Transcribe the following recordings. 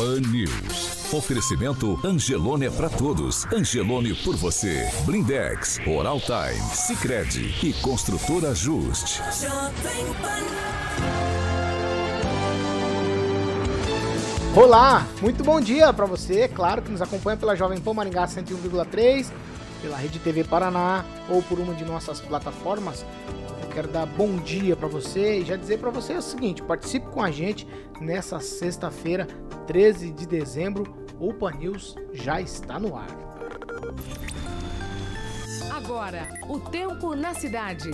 Pan News. Oferecimento Angelone é para todos. Angelone por você. Blindex, Oral Time, Sicredi e Construtora Just. Olá, muito bom dia para você, claro que nos acompanha pela Jovem Pan Maringá 101,3 pela Rede TV Paraná ou por uma de nossas plataformas. Quero dar bom dia para você e já dizer para você o seguinte: participe com a gente nessa sexta-feira, 13 de dezembro. O News já está no ar. Agora, o tempo na cidade.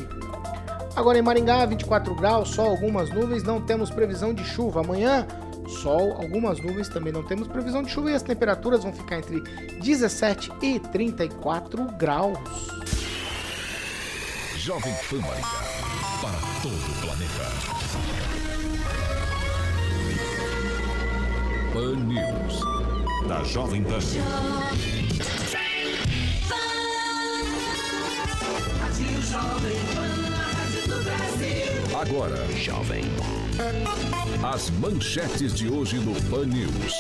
Agora em Maringá, 24 graus, só algumas nuvens, não temos previsão de chuva. Amanhã, sol, algumas nuvens, também não temos previsão de chuva e as temperaturas vão ficar entre 17 e 34 graus. Jovem Pan Maringá, para todo o planeta. Pan News, da Jovem Pan. Agora, Jovem As manchetes de hoje no Pan News.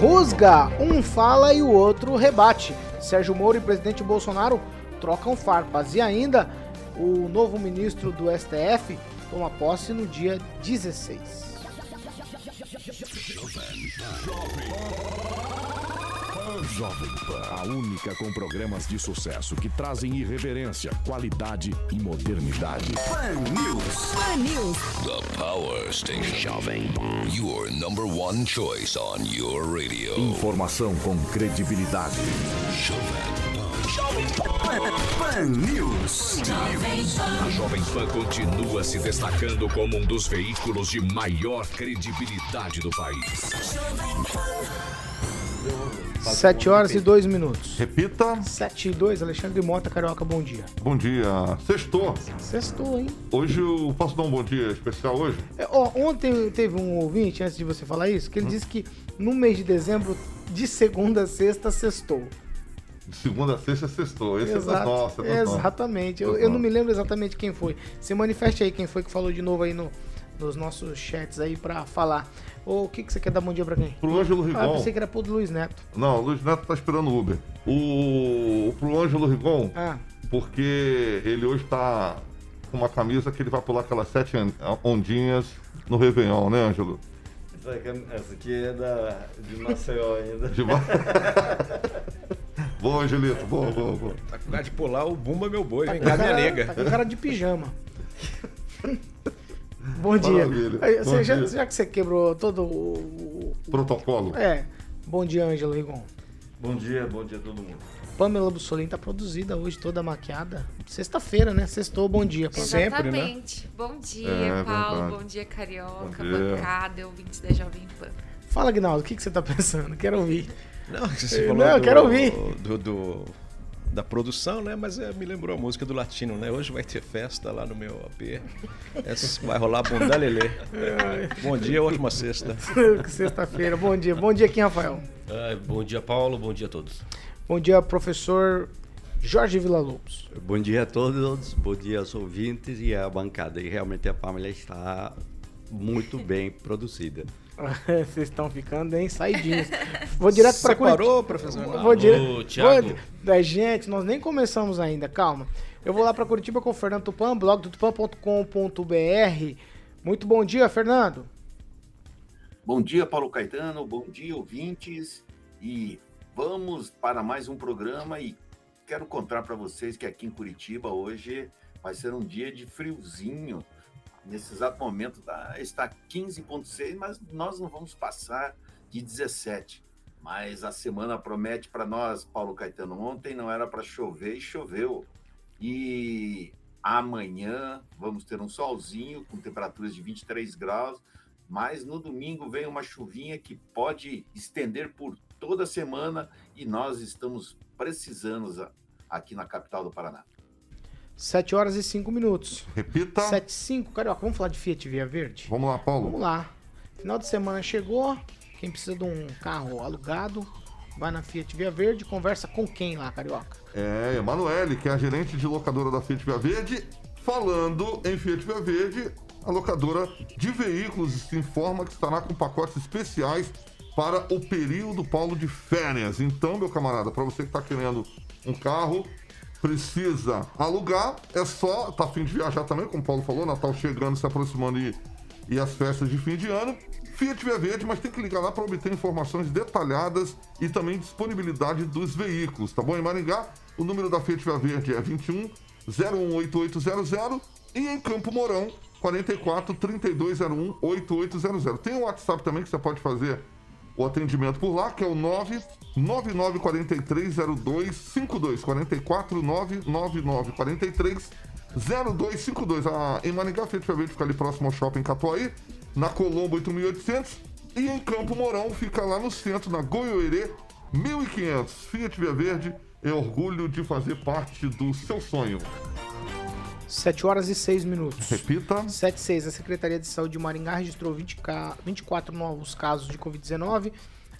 Rusga, um fala e o outro rebate. Sérgio Moro e presidente Bolsonaro trocam farpas. E ainda, o novo ministro do STF toma posse no dia 16. Jovem Pan, a única com programas de sucesso que trazem irreverência, qualidade e modernidade. Pan News. Pan News. The Power Station. Jovem Pan. Your number one choice on your radio. Informação com credibilidade. Jovem Pan. Pan News. A Jovem Pan continua se destacando como um dos veículos de maior credibilidade do país. Jovem Pan. 7 horas e 2 minutos. Repita. 7 e 2, Alexandre Mota, Carioca, bom dia. Bom dia. Sextou. Sextou, hein? Hoje eu posso dar um bom dia especial hoje? É, ó, ontem teve um ouvinte, antes de você falar isso, que ele hum. disse que no mês de dezembro, de segunda a sexta, sextou. De segunda a sexta, sextou. Esse Exato, é das nossas. É exatamente. Eu, eu, não me lembro exatamente quem foi. Se manifeste aí quem foi que falou de novo aí no, nos nossos chats aí pra falar. Ou o que, que você quer dar bom dia pra quem? Pro Ângelo Rigon. Ah, pensei que era pro Luiz Neto. Não, o Luiz Neto tá esperando o Uber. O, pro Ângelo Rigon, ah. porque ele hoje tá com uma camisa que ele vai pular aquelas sete ondinhas no Réveillon, né, Ângelo? Essa aqui é da, de Maceió ainda. De... bom, Angelito, bom, bom, bom. Tá com cara de pular o Bumba Meu Boi, tá vem cá, minha nega. Tá com cara de pijama. Bom dia. Aí, Bom já, dia. já, que você quebrou todo o, o protocolo. É. Bom dia, Ângelo Rigon. Bom dia, bom dia a todo mundo. Pamela Bussolini tá produzida hoje, toda maquiada. Sexta-feira, né? Sextou, bom dia. Sempre, né? Bom dia, é, Paulo. Verdade. Bom dia, Carioca, bom dia. bancada, ouvintes da Jovem Pan. Fala, Gnaldo, o que, que você tá pensando? Quero ouvir. Não, você falou Não, do, quero ouvir. Do, do, da produção, né? Mas é, me lembrou a música do Latino, né? Hoje vai ter festa lá no meu AP. Essa vai rolar bunda lelê. bom dia, ótima sexta. Sexta-feira, bom dia. Bom dia, aqui, Rafael. Ah, bom dia, Paulo. Bom dia a todos. Bom dia, professor Jorge Villa-Lobos. Bom dia a todos, bom dia aos ouvintes e à bancada. E realmente a família está muito bem produzida. Vocês estão ficando, hein? Saidinhos. Vou direto para Curitiba. Parou, professor? Vou direto. Thiago. Vou... Gente, nós nem começamos ainda, calma. Eu vou lá para Curitiba com o Fernando Tupan, blog do tupan.com.br. Muito bom dia, Fernando. Bom dia, Paulo Caetano. Bom dia, ouvintes. E vamos para mais um programa e quero contar para vocês que aqui em Curitiba hoje vai ser um dia de friozinho. Nesse exato momento tá, está 15,6, mas nós não vamos passar de 17. Mas a semana promete para nós, Paulo Caetano. Ontem não era para chover e choveu. E amanhã vamos ter um solzinho com temperaturas de 23 graus. Mas no domingo vem uma chuvinha que pode estender por toda semana e nós estamos precisando aqui na capital do Paraná. 7 horas e 5 minutos. Repita. 7 e 5. Carioca, vamos falar de Fiat Via Verde? Vamos lá, Paulo. Vamos lá. Final de semana chegou. Quem precisa de um carro alugado, vai na Fiat Via Verde. Conversa com quem lá, Carioca? É, Emanuele, que é a gerente de locadora da Fiat Via Verde. Falando em Fiat Via Verde, a locadora de veículos se informa que estará com pacotes especiais para o período, Paulo, de férias. Então, meu camarada, para você que está querendo um carro, precisa alugar, é só, tá afim de viajar também, como o Paulo falou, Natal chegando, se aproximando e, e as festas de fim de ano. Fiat Via Verde, mas tem que ligar lá para obter informações detalhadas e também disponibilidade dos veículos, tá bom? Em Maringá, o número da Fiat Via Verde é 21 018800 e em Campo Mourão, 44 3201 8800. Tem o um WhatsApp também que você pode fazer o atendimento por lá, que é o 999430252. 44 99943 0252. A, em Maringá, Fiat Verde fica ali próximo ao shopping Catuaí, na Colombo 8800. E em Campo Mourão, fica lá no centro, na Goiôerê 1500. Fiat Via Verde é orgulho de fazer parte do seu sonho. 7 horas e 6 minutos. Repita. 7 e 6. A Secretaria de Saúde de Maringá registrou 20 ca... 24 novos casos de Covid-19.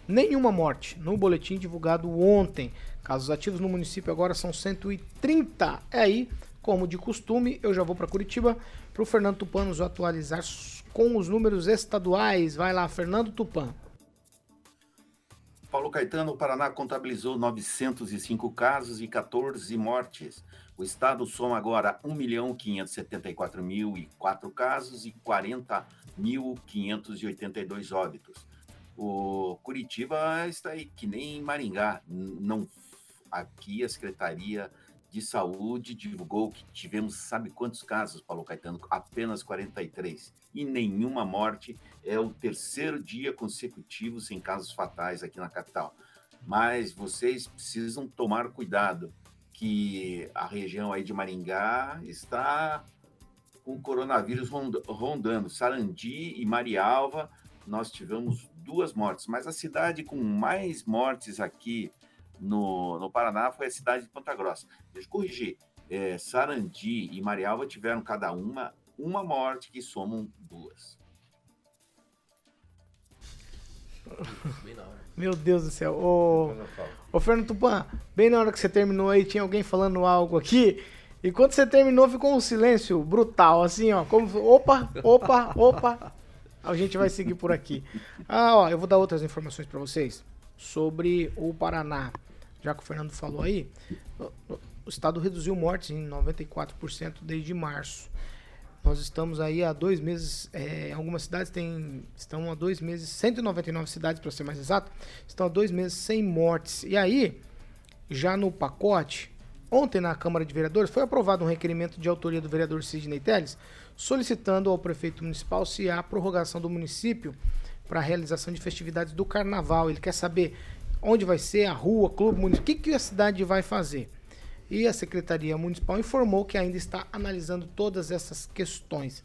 Nenhuma morte. No boletim divulgado ontem. Casos ativos no município agora são 130. É aí, como de costume, eu já vou para Curitiba para o Fernando Tupan nos atualizar com os números estaduais. Vai lá, Fernando Tupan. Paulo Caetano, o Paraná contabilizou 905 casos e 14 mortes. O estado soma agora 1.574.004 casos e 40.582 óbitos. O Curitiba está aí que nem Maringá. Não, aqui a Secretaria de Saúde divulgou que tivemos, sabe quantos casos, Paulo Caetano? Apenas 43. E nenhuma morte. É o terceiro dia consecutivo sem casos fatais aqui na capital. Mas vocês precisam tomar cuidado que a região aí de Maringá está com o coronavírus rondando. Sarandi e Marialva, nós tivemos duas mortes, mas a cidade com mais mortes aqui no, no Paraná foi a cidade de Ponta Grossa. Deixa eu corrigir. É, Sarandi e Marialva tiveram cada uma uma morte, que somam duas. Meu Deus do céu. Ô, ô Fernando Tupan, bem na hora que você terminou aí, tinha alguém falando algo aqui. E quando você terminou, ficou um silêncio brutal, assim, ó. Como, opa, opa, opa. A gente vai seguir por aqui. Ah, ó, eu vou dar outras informações para vocês sobre o Paraná. Já que o Fernando falou aí, o estado reduziu mortes em 94% desde março. Nós estamos aí há dois meses, é, algumas cidades têm, estão há dois meses, 199 cidades para ser mais exato, estão há dois meses sem mortes. E aí, já no pacote, ontem na Câmara de Vereadores foi aprovado um requerimento de autoria do vereador Sidney Teles, solicitando ao prefeito municipal se há prorrogação do município para a realização de festividades do carnaval. Ele quer saber onde vai ser a rua, clube o que, que a cidade vai fazer e a Secretaria Municipal informou que ainda está analisando todas essas questões.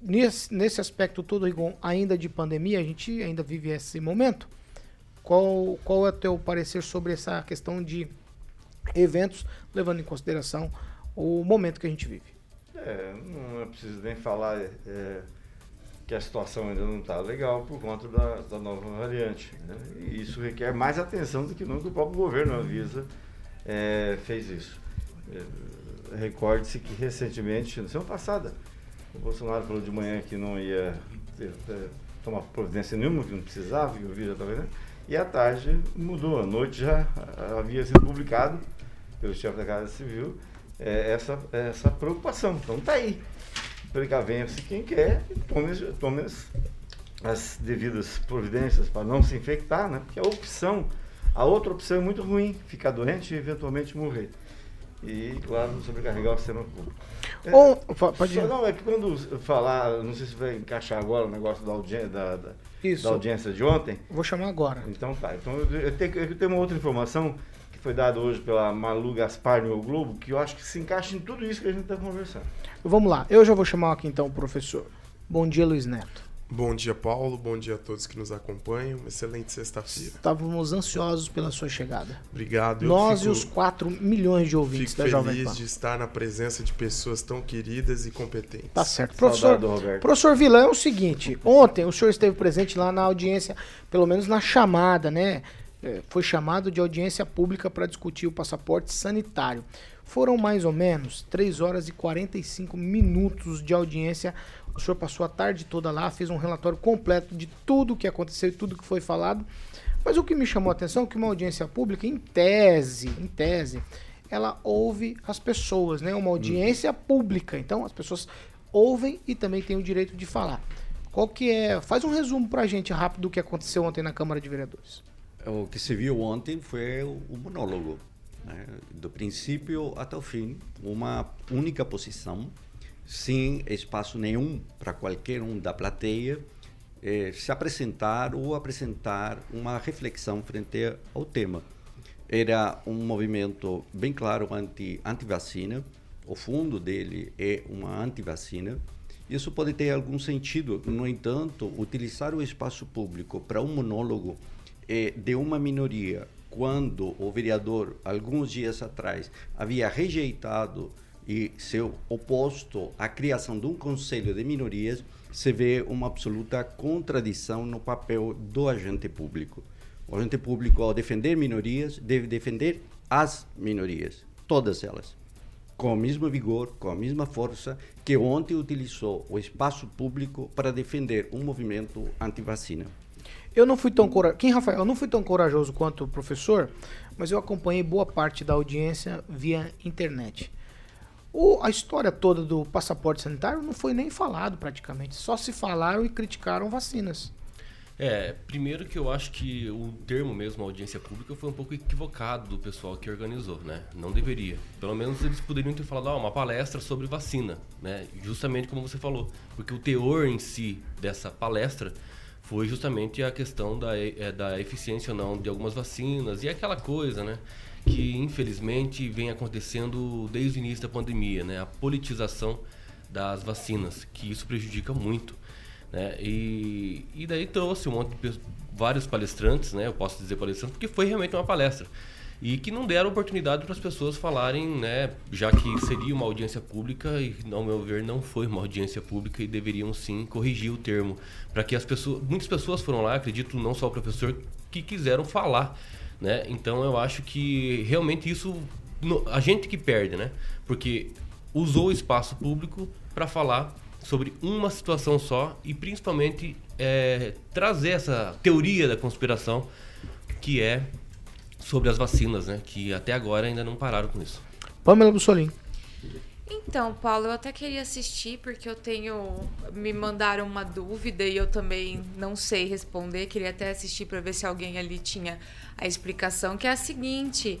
Nesse, nesse aspecto todo, Rigon, ainda de pandemia, a gente ainda vive esse momento. Qual, qual é o teu parecer sobre essa questão de eventos, levando em consideração o momento que a gente vive? É, não é preciso nem falar é, que a situação ainda não está legal por conta da, da nova variante. Né? E isso requer mais atenção do que nunca o próprio governo avisa é, fez isso. É, Recorde-se que recentemente, na semana passada, o Bolsonaro falou de manhã que não ia ter, ter, é, tomar providência nenhuma, que não precisava, que o vírus estava vendo, e à tarde mudou. À noite já havia sido publicado pelo chefe da Casa Civil é, essa, essa preocupação. Então está aí. Precavenha-se quem quer e tome, tome as, as devidas providências para não se infectar, né? porque a opção A outra opção é muito ruim, ficar doente e eventualmente morrer. E, claro, sobrecarregar o sistema público. É, Ou, pode só, não, é que quando falar, não sei se vai encaixar agora o negócio da, audiência, da, da, da audiência de ontem. Vou chamar agora. Então tá. Então eu tenho, eu tenho uma outra informação que foi dada hoje pela Malu Gaspar no Globo, que eu acho que se encaixa em tudo isso que a gente está conversando. Vamos lá, eu já vou chamar aqui então o professor. Bom dia, Luiz Neto. Bom dia, Paulo. Bom dia a todos que nos acompanham. Uma excelente sexta-feira. Estávamos ansiosos pela sua chegada. Obrigado. Nós fico, e os 4 milhões de ouvintes da Jovem Pan. feliz de estar na presença de pessoas tão queridas e competentes. Tá certo. Professor, professor Vila, é o seguinte. Ontem o senhor esteve presente lá na audiência, pelo menos na chamada, né? É, foi chamado de audiência pública para discutir o passaporte sanitário. Foram mais ou menos 3 horas e 45 minutos de audiência o senhor passou a tarde toda lá, fez um relatório completo de tudo o que aconteceu e tudo que foi falado. Mas o que me chamou a atenção é que uma audiência pública, em tese, em tese, ela ouve as pessoas, né? Uma audiência pública. Então as pessoas ouvem e também têm o direito de falar. Qual que é? Faz um resumo pra gente rápido do que aconteceu ontem na Câmara de Vereadores. O que se viu ontem foi o monólogo, né? do princípio até o fim, uma única posição sem espaço nenhum para qualquer um da plateia eh, se apresentar ou apresentar uma reflexão frente ao tema. Era um movimento bem claro anti, anti-vacina, o fundo dele é uma anti-vacina. Isso pode ter algum sentido, no entanto, utilizar o espaço público para um monólogo eh, de uma minoria, quando o vereador, alguns dias atrás, havia rejeitado e seu oposto à criação de um conselho de minorias, se vê uma absoluta contradição no papel do agente público. O agente público, ao defender minorias, deve defender as minorias, todas elas, com o mesmo vigor, com a mesma força que ontem utilizou o espaço público para defender um movimento anti-vacina. Eu não fui tão corajoso. Quem, Rafael? Eu não fui tão corajoso quanto o professor, mas eu acompanhei boa parte da audiência via internet. O, a história toda do passaporte sanitário não foi nem falado praticamente. Só se falaram e criticaram vacinas. É, primeiro que eu acho que o termo mesmo audiência pública foi um pouco equivocado do pessoal que organizou, né? Não deveria. Pelo menos eles poderiam ter falado, ah, uma palestra sobre vacina, né? Justamente como você falou, porque o teor em si dessa palestra foi justamente a questão da, é, da eficiência ou não de algumas vacinas e aquela coisa, né? que infelizmente vem acontecendo desde o início da pandemia, né? A politização das vacinas, que isso prejudica muito, né? E, e daí trouxe um monte de vários palestrantes, né? Eu posso dizer palestrantes porque foi realmente uma palestra e que não deram oportunidade para as pessoas falarem, né? Já que seria uma audiência pública e, ao meu ver, não foi uma audiência pública e deveriam sim corrigir o termo para que as pessoas, muitas pessoas foram lá, acredito, não só o professor, que quiseram falar né? Então eu acho que realmente isso a gente que perde, né? Porque usou o espaço público para falar sobre uma situação só e principalmente é, trazer essa teoria da conspiração que é sobre as vacinas, né? Que até agora ainda não pararam com isso. Pamela Bussolini. Então, Paulo, eu até queria assistir porque eu tenho. Me mandaram uma dúvida e eu também não sei responder. Queria até assistir para ver se alguém ali tinha a explicação, que é a seguinte: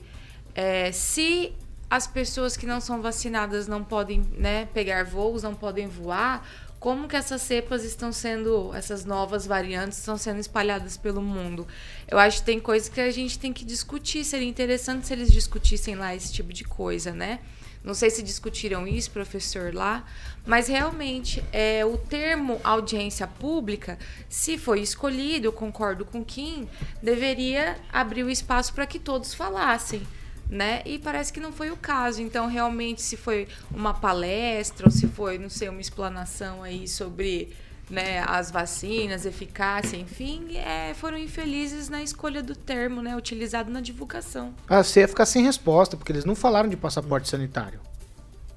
é, se as pessoas que não são vacinadas não podem né, pegar voos, não podem voar, como que essas cepas estão sendo, essas novas variantes estão sendo espalhadas pelo mundo. Eu acho que tem coisas que a gente tem que discutir. Seria interessante se eles discutissem lá esse tipo de coisa, né? Não sei se discutiram isso, professor, lá, mas realmente é, o termo audiência pública, se foi escolhido, concordo com Kim, deveria abrir o espaço para que todos falassem. Né? E parece que não foi o caso. Então, realmente, se foi uma palestra ou se foi, não sei, uma explanação aí sobre né, as vacinas, eficácia, enfim, é, foram infelizes na escolha do termo, né, utilizado na divulgação. Ah, você ia ficar sem resposta, porque eles não falaram de passaporte sanitário.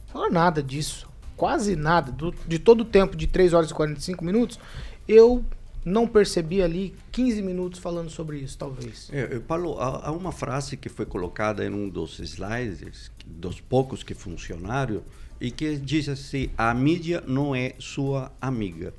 Falaram nada disso. Quase nada. Do, de todo o tempo de 3 horas e 45 minutos, eu não percebi ali 15 minutos falando sobre isso, talvez. É, Paulo, há, há uma frase que foi colocada em um dos slides, dos poucos que funcionaram, e que diz assim: a mídia não é sua amiga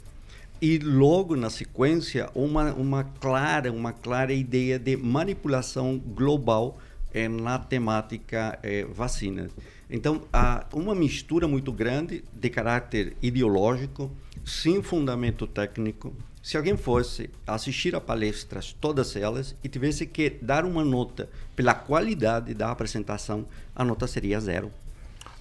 e logo na sequência uma uma clara uma clara ideia de manipulação global eh, na temática eh, vacinas. Então há uma mistura muito grande de caráter ideológico, sem fundamento técnico. Se alguém fosse assistir a palestras, todas elas, e tivesse que dar uma nota pela qualidade da apresentação, a nota seria zero.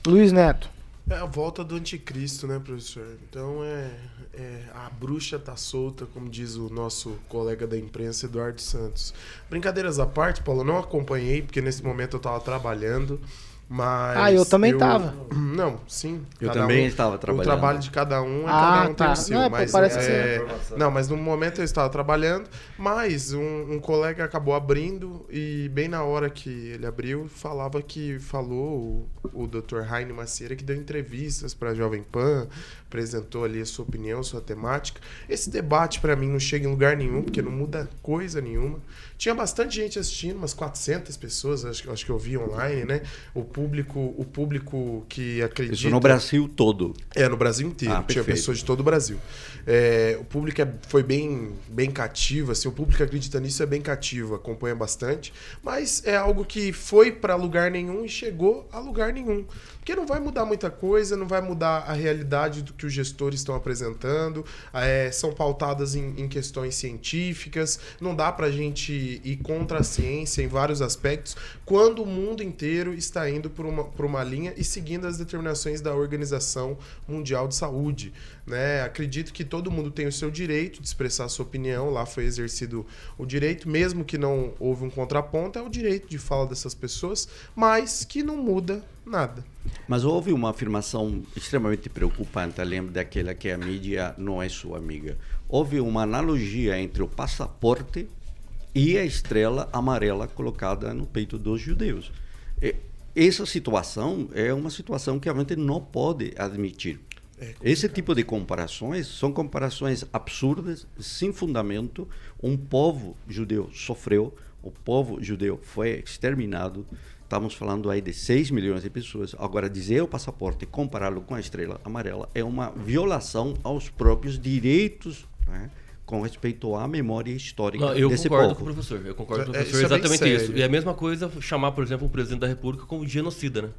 Luiz Neto. É a volta do anticristo, né, professor? Então é, é, a bruxa tá solta, como diz o nosso colega da imprensa, Eduardo Santos. Brincadeiras à parte, Paulo, não acompanhei, porque nesse momento eu estava trabalhando. Mas ah, eu também estava. Não, sim. Eu também um, estava trabalhando. O trabalho de cada um é ah, cada um tá. tem o seu. Não, mas, parece é, que Não, mas no momento eu estava trabalhando, mas um, um, colega acabou abrindo e bem na hora que ele abriu, falava que falou o, o Dr. Heine Macieira que deu entrevistas para a Jovem Pan, apresentou ali a sua opinião, sua temática. Esse debate para mim não chega em lugar nenhum, porque não muda coisa nenhuma. Tinha bastante gente assistindo, umas 400 pessoas, acho, acho que eu vi online, né? O público, o público que acredita. Isso no Brasil todo. É, no Brasil inteiro. Ah, Tinha pessoas de todo o Brasil. É, o público é, foi bem, bem cativo, assim, o público que acredita nisso é bem cativo, acompanha bastante. Mas é algo que foi para lugar nenhum e chegou a lugar nenhum. Porque não vai mudar muita coisa, não vai mudar a realidade do que os gestores estão apresentando, é, são pautadas em, em, questões científicas, não dá para a gente ir contra a ciência em vários aspectos, quando o mundo inteiro está indo por uma, por uma linha e seguindo as determinações da Organização Mundial de Saúde. Né? Acredito que todo mundo tem o seu direito de expressar a sua opinião, lá foi exercido o direito, mesmo que não houve um contraponto, é o direito de fala dessas pessoas, mas que não muda nada. Mas houve uma afirmação extremamente preocupante, lembro daquela que a mídia não é sua amiga. Houve uma analogia entre o passaporte e a estrela amarela colocada no peito dos judeus. Essa situação é uma situação que a gente não pode admitir. É Esse tipo de comparações são comparações absurdas, sem fundamento. Um povo judeu sofreu, o povo judeu foi exterminado. Estamos falando aí de 6 milhões de pessoas. Agora, dizer o passaporte e compará-lo com a estrela amarela é uma violação aos próprios direitos né, com respeito à memória histórica Não, eu desse concordo povo. com o professor. Eu concordo com o é, professor. É, isso exatamente é isso. E a mesma coisa chamar, por exemplo, o presidente da República como genocida, né?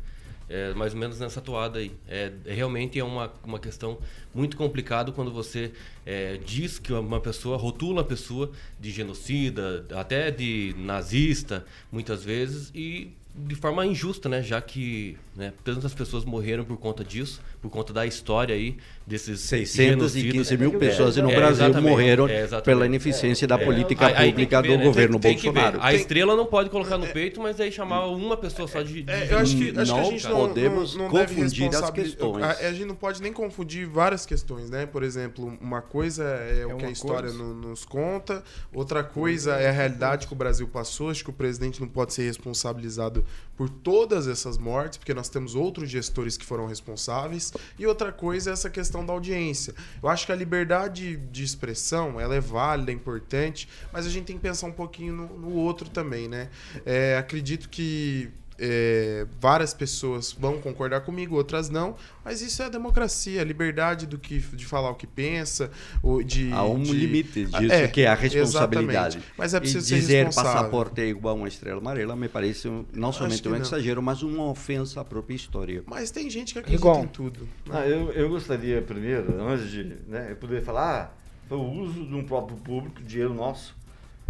É mais ou menos nessa toada aí. É, é, realmente é uma, uma questão muito complicada quando você é, diz que uma pessoa, rotula a pessoa de genocida, até de nazista, muitas vezes, e de forma injusta, né? Já que né, tantas pessoas morreram por conta disso, por conta da história aí desses 615 mil pessoas no é, Brasil morreram é, pela ineficiência da é. política pública ver, do né? governo tem, Bolsonaro. Tem a estrela não pode colocar no peito, mas aí chamar uma pessoa só de. de... eu acho que, acho não que a gente não podemos não, não confundir as questões. A, a, gente não pode nem confundir várias questões, né? Por exemplo, uma coisa é, o que a história no, nos conta, outra coisa é a realidade que o Brasil passou. Acho que o presidente não pode ser responsabilizado por todas essas mortes, porque nós temos outros gestores que foram responsáveis. E outra coisa é essa questão da audiência. Eu acho que a liberdade de expressão ela é válida, é importante, mas a gente tem que pensar um pouquinho no, no outro também, né? É, acredito que é, várias pessoas vão concordar comigo, outras não, mas isso é a democracia, a liberdade do que, de falar o que pensa, o, de, Há um de... limite disso, é, que é a responsabilidade. Exatamente. Mas é preciso e dizer passaporte é igual a uma estrela amarela me parece não somente um não. exagero, mas uma ofensa à própria história. Mas tem gente que acredita igual. em tudo. Ah, eu, eu gostaria primeiro, antes de né, poder falar, ah, foi o uso de um próprio público, dinheiro nosso,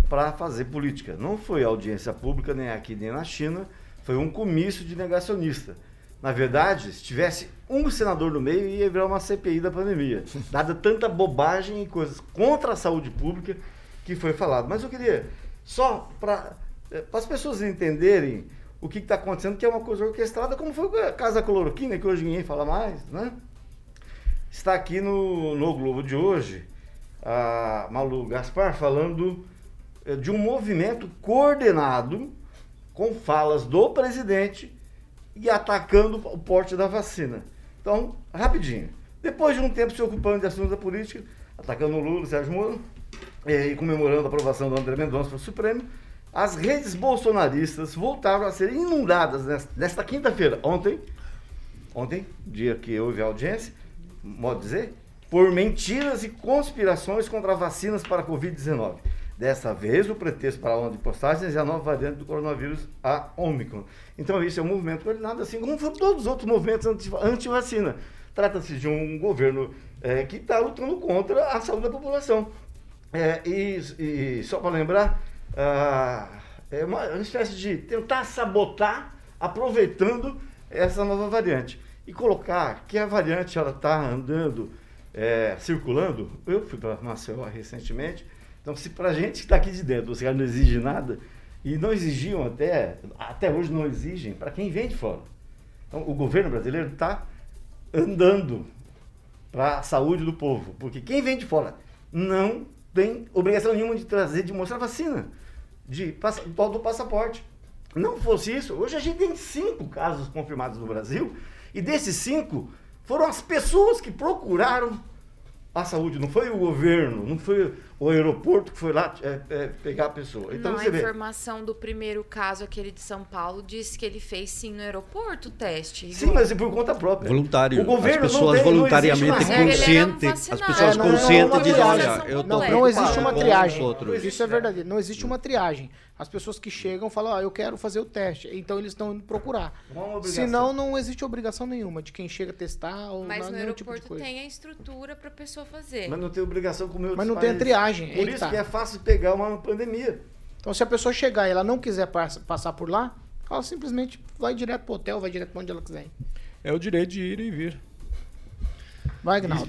para fazer política. Não foi audiência pública nem aqui nem na China, foi um comício de negacionista. Na verdade, se tivesse um senador no meio, ia virar uma CPI da pandemia. Dada tanta bobagem e coisas contra a saúde pública que foi falado. Mas eu queria, só para eh, as pessoas entenderem o que está acontecendo, que é uma coisa orquestrada, como foi a Casa Cloroquina, que hoje ninguém fala mais, né? Está aqui no, no Globo de hoje a Malu Gaspar falando eh, de um movimento coordenado com falas do presidente e atacando o porte da vacina. Então, rapidinho. Depois de um tempo se ocupando de assuntos da política, atacando o Lula, Sérgio Moro, e comemorando a aprovação do André Mendonça para o Supremo, as redes bolsonaristas voltaram a ser inundadas nesta, nesta quinta-feira, ontem, ontem, dia que houve a audiência, modo dizer, por mentiras e conspirações contra vacinas para a Covid-19. Dessa vez, o pretexto para a onda de postagens é a nova variante do coronavírus, a Omicron. Então, isso é um movimento coordenado, assim como foram todos os outros movimentos anti-vacina. Trata-se de um governo é, que está lutando contra a saúde da população. É, e, e, só para lembrar, ah, é uma, uma espécie de tentar sabotar, aproveitando essa nova variante. E colocar que a variante ela está andando é, circulando. Eu fui para Maceió recentemente. Então, se para a gente que está aqui de dentro, caras não exigem nada, e não exigiam até, até hoje não exigem, para quem vem de fora. Então, o governo brasileiro está andando para a saúde do povo, porque quem vem de fora não tem obrigação nenhuma de trazer, de mostrar vacina, de do passaporte. Não fosse isso, hoje a gente tem cinco casos confirmados no Brasil, e desses cinco, foram as pessoas que procuraram a saúde, não foi o governo, não foi o aeroporto que foi lá é, é, pegar a pessoa. Então, não, a informação vê. do primeiro caso, aquele de São Paulo, disse que ele fez sim no aeroporto o teste. Sim, mas por conta própria. Voluntário. O governo as pessoas tem, voluntariamente conscientes. As pessoas é, conscientes dizem, olha, eu tô não, não existe uma triagem. Isso é verdadeiro. Não existe uma triagem. As pessoas que chegam falam, ah, eu quero fazer o teste. Então eles estão indo procurar. Senão não existe obrigação nenhuma de quem chega a testar ou Mas no aeroporto tipo tem a estrutura para a pessoa fazer. Mas não tem obrigação como eu Mas não países. tem a triagem. Por isso tá. que é fácil pegar uma pandemia. Então se a pessoa chegar e ela não quiser passar por lá, ela simplesmente vai direto pro hotel, vai direto para onde ela quiser. É o direito de ir e vir. Vai, Agnaldo.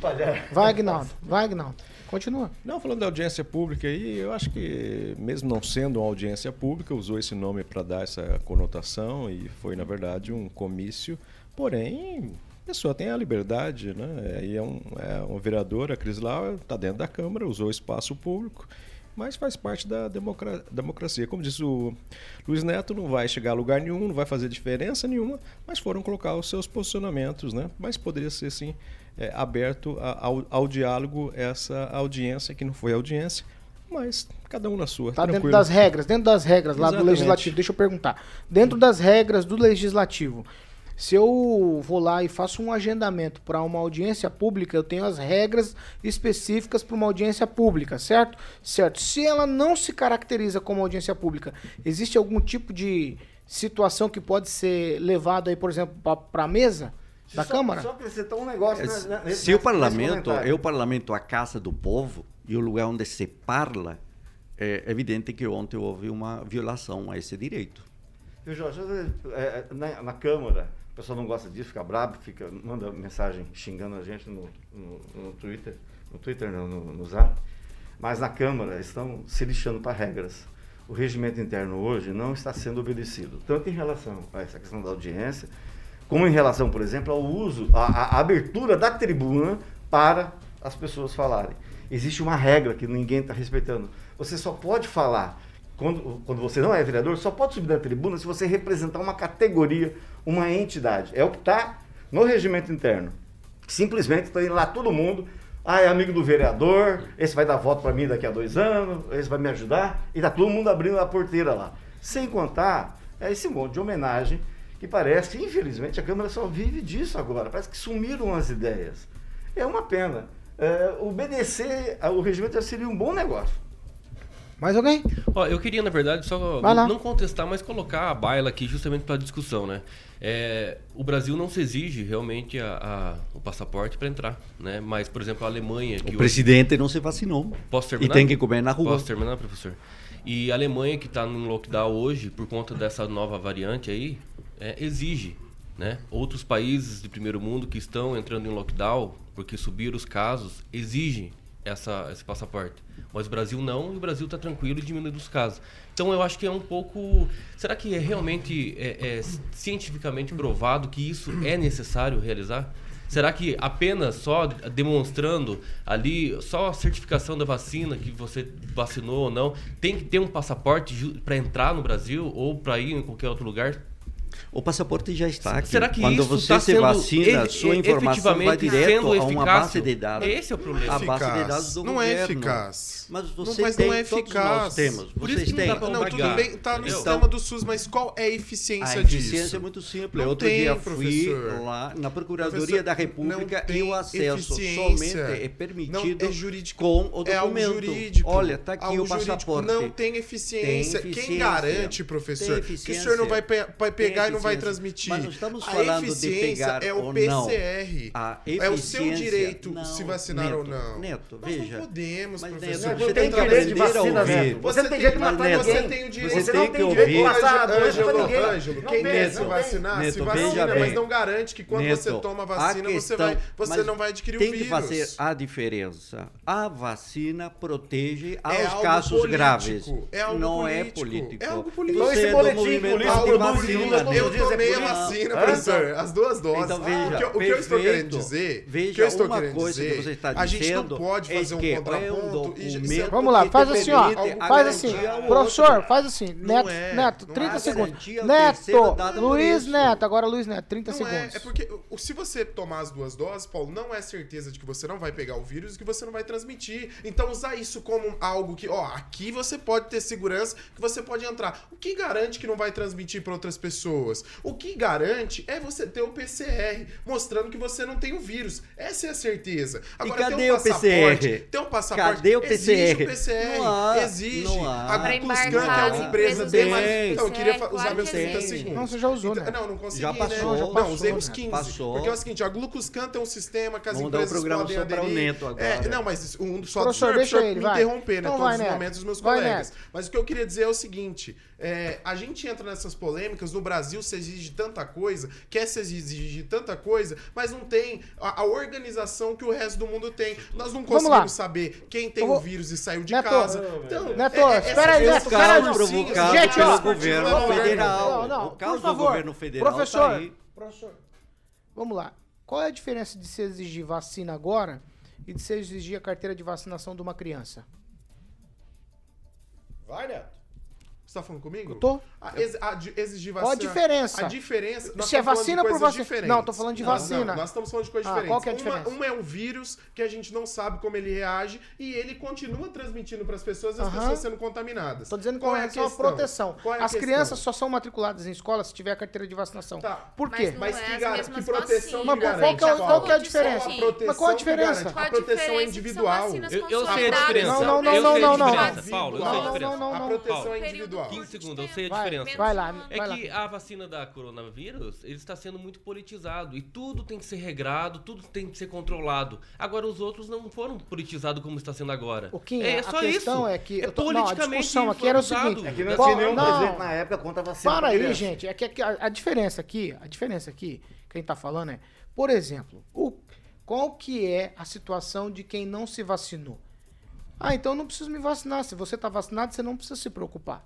Vai, Agnaldo. Vai, Agnaldo. Continua. Não, falando da audiência pública aí, eu acho que, mesmo não sendo uma audiência pública, usou esse nome para dar essa conotação e foi, na verdade, um comício. Porém, a pessoa tem a liberdade, né? E é, um, é um vereador, a Cris Lau, está dentro da Câmara, usou o espaço público, mas faz parte da democra democracia. Como disse o Luiz Neto, não vai chegar a lugar nenhum, não vai fazer diferença nenhuma, mas foram colocar os seus posicionamentos, né? Mas poderia ser, sim, é, aberto a, ao, ao, diálogo essa audiência, que não foi audiência, mas cada um na sua. Tá tranquilo. dentro das regras, dentro das regras lá Exatamente. do legislativo. Deixa eu perguntar. Dentro das regras do legislativo, se eu vou lá e faço um agendamento para uma audiência pública, eu tenho as regras específicas para uma audiência pública, certo? Certo. Se ela não se caracteriza como audiência pública, existe algum tipo de situação que pode ser levado aí, por exemplo, para a mesa? da só, Câmara? Só acrescentar um negócio. É, nesse, se o parlamento é o parlamento a casa do povo e o lugar onde se parla, é evidente que ontem houve uma violação a esse direito. Viu, Jorge, é, é, na, na, Câmara, o pessoal não gosta disso, fica bravo, fica, manda mensagem xingando a gente no, no, no Twitter, no Twitter não, no, no Zap, mas na Câmara estão se lixando para regras. O regimento interno hoje não está sendo obedecido, tanto em relação a essa questão da audiência, como em relação, por exemplo, ao uso, à, abertura da tribuna para as pessoas falarem. Existe uma regra que ninguém está respeitando. Você só pode falar, quando, quando você não é vereador, só pode subir na tribuna se você representar uma categoria, uma entidade. É o que está no regimento interno. Simplesmente está indo lá todo mundo. Ah, é amigo do vereador, esse vai dar voto para mim daqui a dois anos, esse vai me ajudar. E está todo mundo abrindo a porteira lá. Sem contar é esse monte de homenagem que parece infelizmente, a Câmara só vive disso agora. Parece que sumiram as ideias. É uma pena. É, obedecer ao regimento seria um bom negócio. Mais alguém? Ó, eu queria, na verdade, só não, contestar, mas colocar a baila aqui justamente para discussão, né? É, o Brasil não se exige realmente a, a, o passaporte para entrar, né? Mas, por exemplo, a Alemanha... o presidente hoje... não se vacinou. Posso terminar? E tem que comer na rua. Posso terminar, professor? E a Alemanha, que está no lockdown hoje, por conta dessa nova variante aí, é, exige. Né? Outros países de primeiro mundo que estão entrando em lockdown, porque subiram os casos, exigem essa, esse passaporte. Mas o Brasil não, e o Brasil está tranquilo e diminuindo os casos. Então eu acho que é um pouco. Será que é realmente é, é, cientificamente provado que isso é necessário realizar? Será que apenas só demonstrando ali, só a certificação da vacina, que você vacinou ou não, tem que ter um passaporte para entrar no Brasil ou para ir em qualquer outro lugar? O passaporte já está aqui. Será que Quando isso você está se sendo vacina, e- sua informação vai efetivamente direto a uma base de dados. Esse é o problema. A base de Eficaz. dados do Não é governo. eficaz. Mas Não, você mas tem, não é todos eficaz. temos. Por isso Vocês que não Não, tudo bem, tá no sistema do SUS, mas qual é a eficiência A disso? eficiência é muito simples. Não Outro tem, dia fui professor. lá na Procuradoria Professor, da República não e o acesso eficiência. somente é permitido Não, é jurídico. com o É algo documento. jurídico. Olha, tá aqui o passaporte. Não tem eficiência. Quem garante, professor, que o senhor não vai, pegar e não vai transmitir? Mas não estamos a falando de eficiência pegar é o ou PCR. não. A é o seu direito não, se vacinar Neto, ou não. Neto, Nós veja. não podemos, Mas, professor. Neto, Você você tem tem a a vacina, ouvir. Neto. Você não tem direito de matar Neto, ninguém. Você tem o direito. Você tem não que tem direito de ouvir. passar a doença pra Ângelo, ninguém. Ângelo, Não quem tem, quer se tem. vacinar, se Neto, vacina, veja mas não garante que quando Neto, você toma a vacina, você, questão- vai, você não vai adquirir tem o vírus. que fazer a diferença. A vacina protege aos É algo casos graves. é algo não é político, é algo político. Você Então esse é do boletim político Paulo produz Vacina, eu dias é político. vacina, professor, as duas doses. Então, veja, o que, eu- o que eu estou perfeito. querendo dizer, Veja, o que eu estou uma querendo coisa dizer, que você está a gente não pode é fazer um que é um contraponto e Vamos lá, que faz assim, ó. Faz assim. Professor, outro. faz assim. Neto, é, Neto, não 30 é. segundos. É Neto, por Luiz. Neto, agora Luiz Neto, 30 Não segundos. é, é porque se você tomar as duas doses, Paulo, não é certeza de que você não vai pegar o vírus e que você não vai transmitir. Então usar isso como algo que, ó, aqui você pode ter segurança que você pode entrar. O que garante que não vai transmitir para outras pessoas? O que garante é você ter o PCR mostrando que você não tem o vírus. Essa é a certeza. Agora cadê tem um o PCR? passaporte, Tem um passaporte. Cadê o Existe PCR? o PCR. Não há, existe. não há. A Pra Glucoscan, que é uma empresa empresas de tem. Então, eu queria Claro usar que meus 30 tem. segundos. Não, você já usou, Então- né? Não, não consegui, Já né? passou. Não, passou, usei os né? 15. Passou. Porque é o seguinte, a Glucoscan tem um sistema que as Vamos dar o empresas programa podem só para o aderir. Neto agora. É, não, mas um, só Professor, deixa ele, me vai. interromper, né? Então todos vai, os momentos dos meus Vai, colegas. Neto. Mas o que eu queria dizer é o seguinte, é, a gente entra nessas polêmicas, no Brasil se exige tanta coisa, quer se exigir tanta coisa, mas não tem a, a organização que o resto do mundo tem. Nós não conseguimos saber quem tem vou- o vírus e saiu de Neto, casa. Então, Neto, é- é- espera aí, Neto, espera aí, provocado Gente, ó, pelo governo não, federal. Não, não, o caso por favor. do governo federal Professor, tá aí. professor, vamos lá. Qual é a diferença de se exigir vacina agora e de se exigir a carteira de vacinação de uma criança? Vai, Neto. Você tá falando comigo? Eu tô? A, ex- a exigir Qual a vacina. diferença? A diferença. nós Se é vacina por vacina. diferentes. Não, tô falando de Não, vacina. não, nós estamos falando de coisas Ah, diferentes. qual que é a Uma- diferença? um é um vírus que a gente não sabe como ele reage e ele continua transmitindo para as pessoas e as Aham. pessoas sendo contaminadas. Tô dizendo qual com é a relação à questão? proteção. Qual é a As questão? crianças só são matriculadas em escola se tiver a carteira de vacinação. Tá. Por Mas quê? não Mas é que, as gar... mesmas que proteção Mas que qual- que é qual que é a diferença? Mas qual a que diferença? A proteção é Que individual. Eu, sei a diferença. Não, não, não, não, não, Paulo. Eu sei a Não, diferença. não, não, A não. proteção é individual. 15 segundos, eu sei a Vai, diferença. vai lá, É vai lá. que a vacina da coronavírus, ele está sendo muito politizado. E tudo tem que ser regrado, tudo tem que ser controlado. Agora, os outros não foram politizados como está sendo agora. O Kim, é a só questão isso. é que É eu tô- não, a politicamente discussão aqui era o seguinte, É que não Qual- tinha nenhum não. presidente na época contra a vacina. Para aí, criança. gente. É que, é que a, a diferença aqui, a diferença aqui, que a gente tá falando é, por exemplo, o, qual que é a situação de quem não se vacinou? Ah, então eu não preciso me vacinar. Se você tá vacinado, você não precisa se preocupar.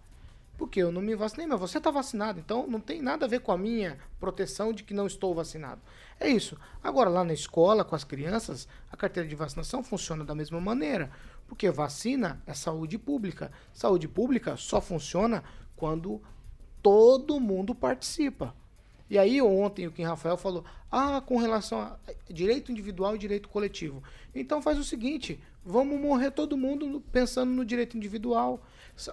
Porque eu não me vacinei, mas você tá vacinado. Então não tem nada a ver com a minha proteção de que não estou vacinado. É isso. Agora, lá na escola, com as crianças, a carteira de vacinação funciona da mesma maneira. Porque vacina é saúde pública. Saúde pública só funciona quando todo mundo participa. E aí ontem o Kim Rafael falou: "Ah, com relação a direito individual e direito coletivo". Então faz o seguinte, vamos morrer todo mundo pensando no direito individual.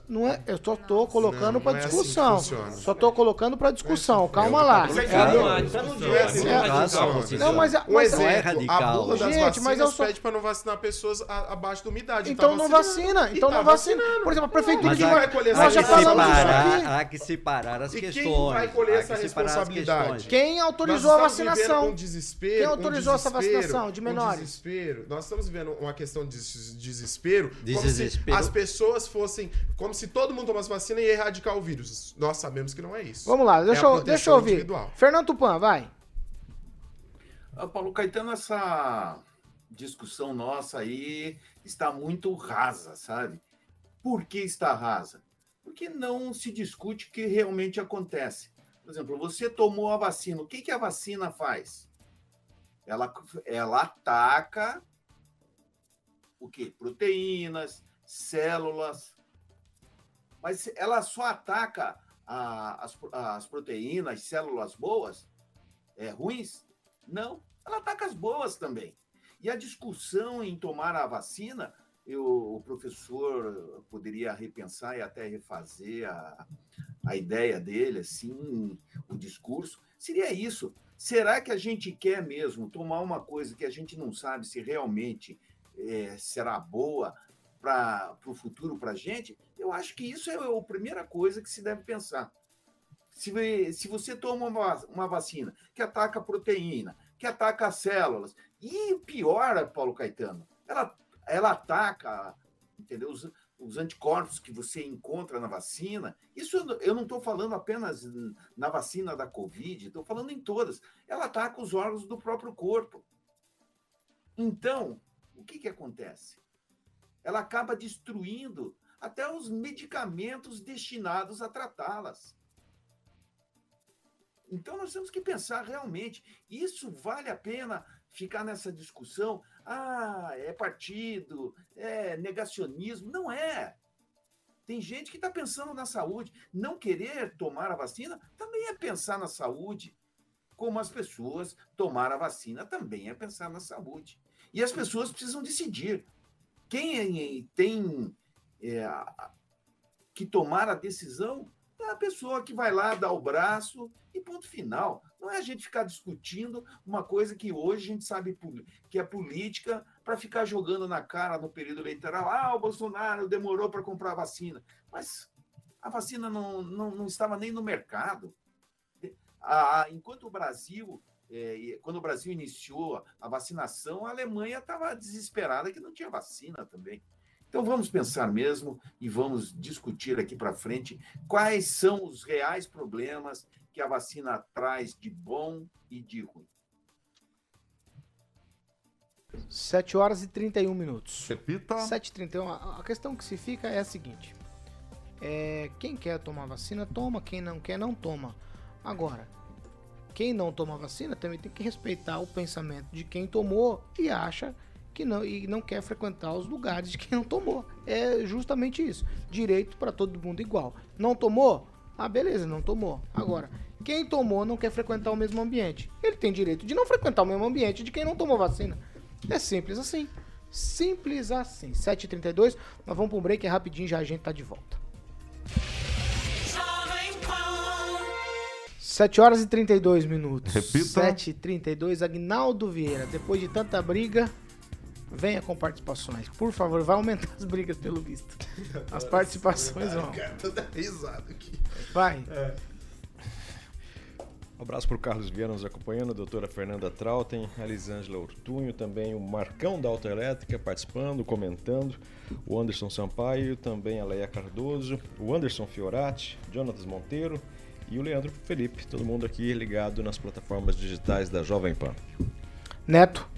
Não é, eu só tô colocando para não é assim que discussão. só tô colocando para discussão. Calma lá. Isso é Não radical. discussão, Não é é assim. muito É, radical. Não, mas, a- Um mas exemplo, é a radical. bula das Gente, mas eu só- pede para não vacinar pessoas a- abaixo da umidade. então Tá não vacina, então tá não vacina. Por exemplo, a prefeitura há, vai colher essa Nós já que falamos disso separar, aqui. há que separar as E quem questões. vai colher essa que responsabilidade? questões. Quem autorizou a vacinação? Um desespero, Quem um autorizou essa vacinação de um menores? desespero. Nós estamos vivendo uma questão de des- desespero, como Desespero. se as pessoas fossem, como se todo mundo tomasse vacina e ia erradicar o vírus. Nós sabemos que não é isso. Vamos lá, deixa, É eu, deixa eu ouvir. individual. Fernando Tupan, vai. Ah, Paulo Caetano, essa discussão nossa aí está muito rasa, sabe? Por que está rasa? Porque não se discute o que realmente acontece. Por exemplo, você tomou a vacina, o que, que a vacina faz? Ela, ela ataca o quê? Proteínas, células, mas ela só ataca a, as, as proteínas, células boas, é, ruins? Não, ela ataca as boas também. E a discussão em tomar a vacina, eu, o professor poderia repensar e até refazer a, a ideia dele, assim, o discurso, seria isso. Será que a gente quer mesmo tomar uma coisa que a gente não sabe se realmente é, será boa para o futuro para a gente? Eu acho que isso é a primeira coisa que se deve pensar. Se, se você toma uma, uma vacina que ataca a proteína, que ataca as células, e pior, Paulo Caetano, ela, ela ataca entendeu? Os, os anticorpos que você encontra na vacina, isso eu não estou falando apenas na vacina da Covid, estou falando em todas. Ela ataca os órgãos do próprio corpo. Então, o que, que acontece? Ela acaba destruindo até os medicamentos destinados a tratá-las. Então, nós temos que pensar realmente: isso vale a pena ficar nessa discussão? Ah, é partido, é negacionismo. Não é. Tem gente que está pensando na saúde. Não querer tomar a vacina também é pensar na saúde. Como as pessoas tomar a vacina também é pensar na saúde. E as pessoas precisam decidir. Quem tem é, que tomar a decisão é a pessoa que vai lá dar o braço e ponto final. Não é a gente ficar discutindo uma coisa que hoje a gente sabe que é política para ficar jogando na cara no período eleitoral. Ah, o Bolsonaro demorou para comprar a vacina. Mas a vacina não, não, não estava nem no mercado. Ah, enquanto o Brasil, é, quando o Brasil iniciou a vacinação, a Alemanha estava desesperada que não tinha vacina também. Então vamos pensar mesmo e vamos discutir aqui para frente quais são os reais problemas que a vacina traz de bom e de ruim. 7 horas e 31 minutos. Repita. 7h31. A questão que se fica é a seguinte: é, quem quer tomar vacina, toma. Quem não quer, não toma. Agora, quem não toma vacina também tem que respeitar o pensamento de quem tomou e acha que não e não quer frequentar os lugares de quem não tomou. É justamente isso. Direito para todo mundo igual. Não tomou? Ah, beleza, não tomou. Agora, quem tomou não quer frequentar o mesmo ambiente. Ele tem direito de não frequentar o mesmo ambiente de quem não tomou vacina. É simples assim. Simples assim. 7h32, nós vamos para um break é rapidinho, já a gente tá de volta. 7 horas e 32 minutos. Repita. 7 e 32 Agnaldo Vieira, depois de tanta briga, Venha com participações. Por favor, vai aumentar as brigas, pelo visto. As participações vão. risada aqui. Vai. É. Um abraço para o Carlos Vieira nos acompanhando, a doutora Fernanda Trautem, a Elisângela Ortunho, também o Marcão da Autoelétrica participando, comentando, o Anderson Sampaio, também a Leia Cardoso, o Anderson Fiorati, Jonatas Monteiro e o Leandro Felipe, todo mundo aqui ligado nas plataformas digitais da Jovem Pan. Neto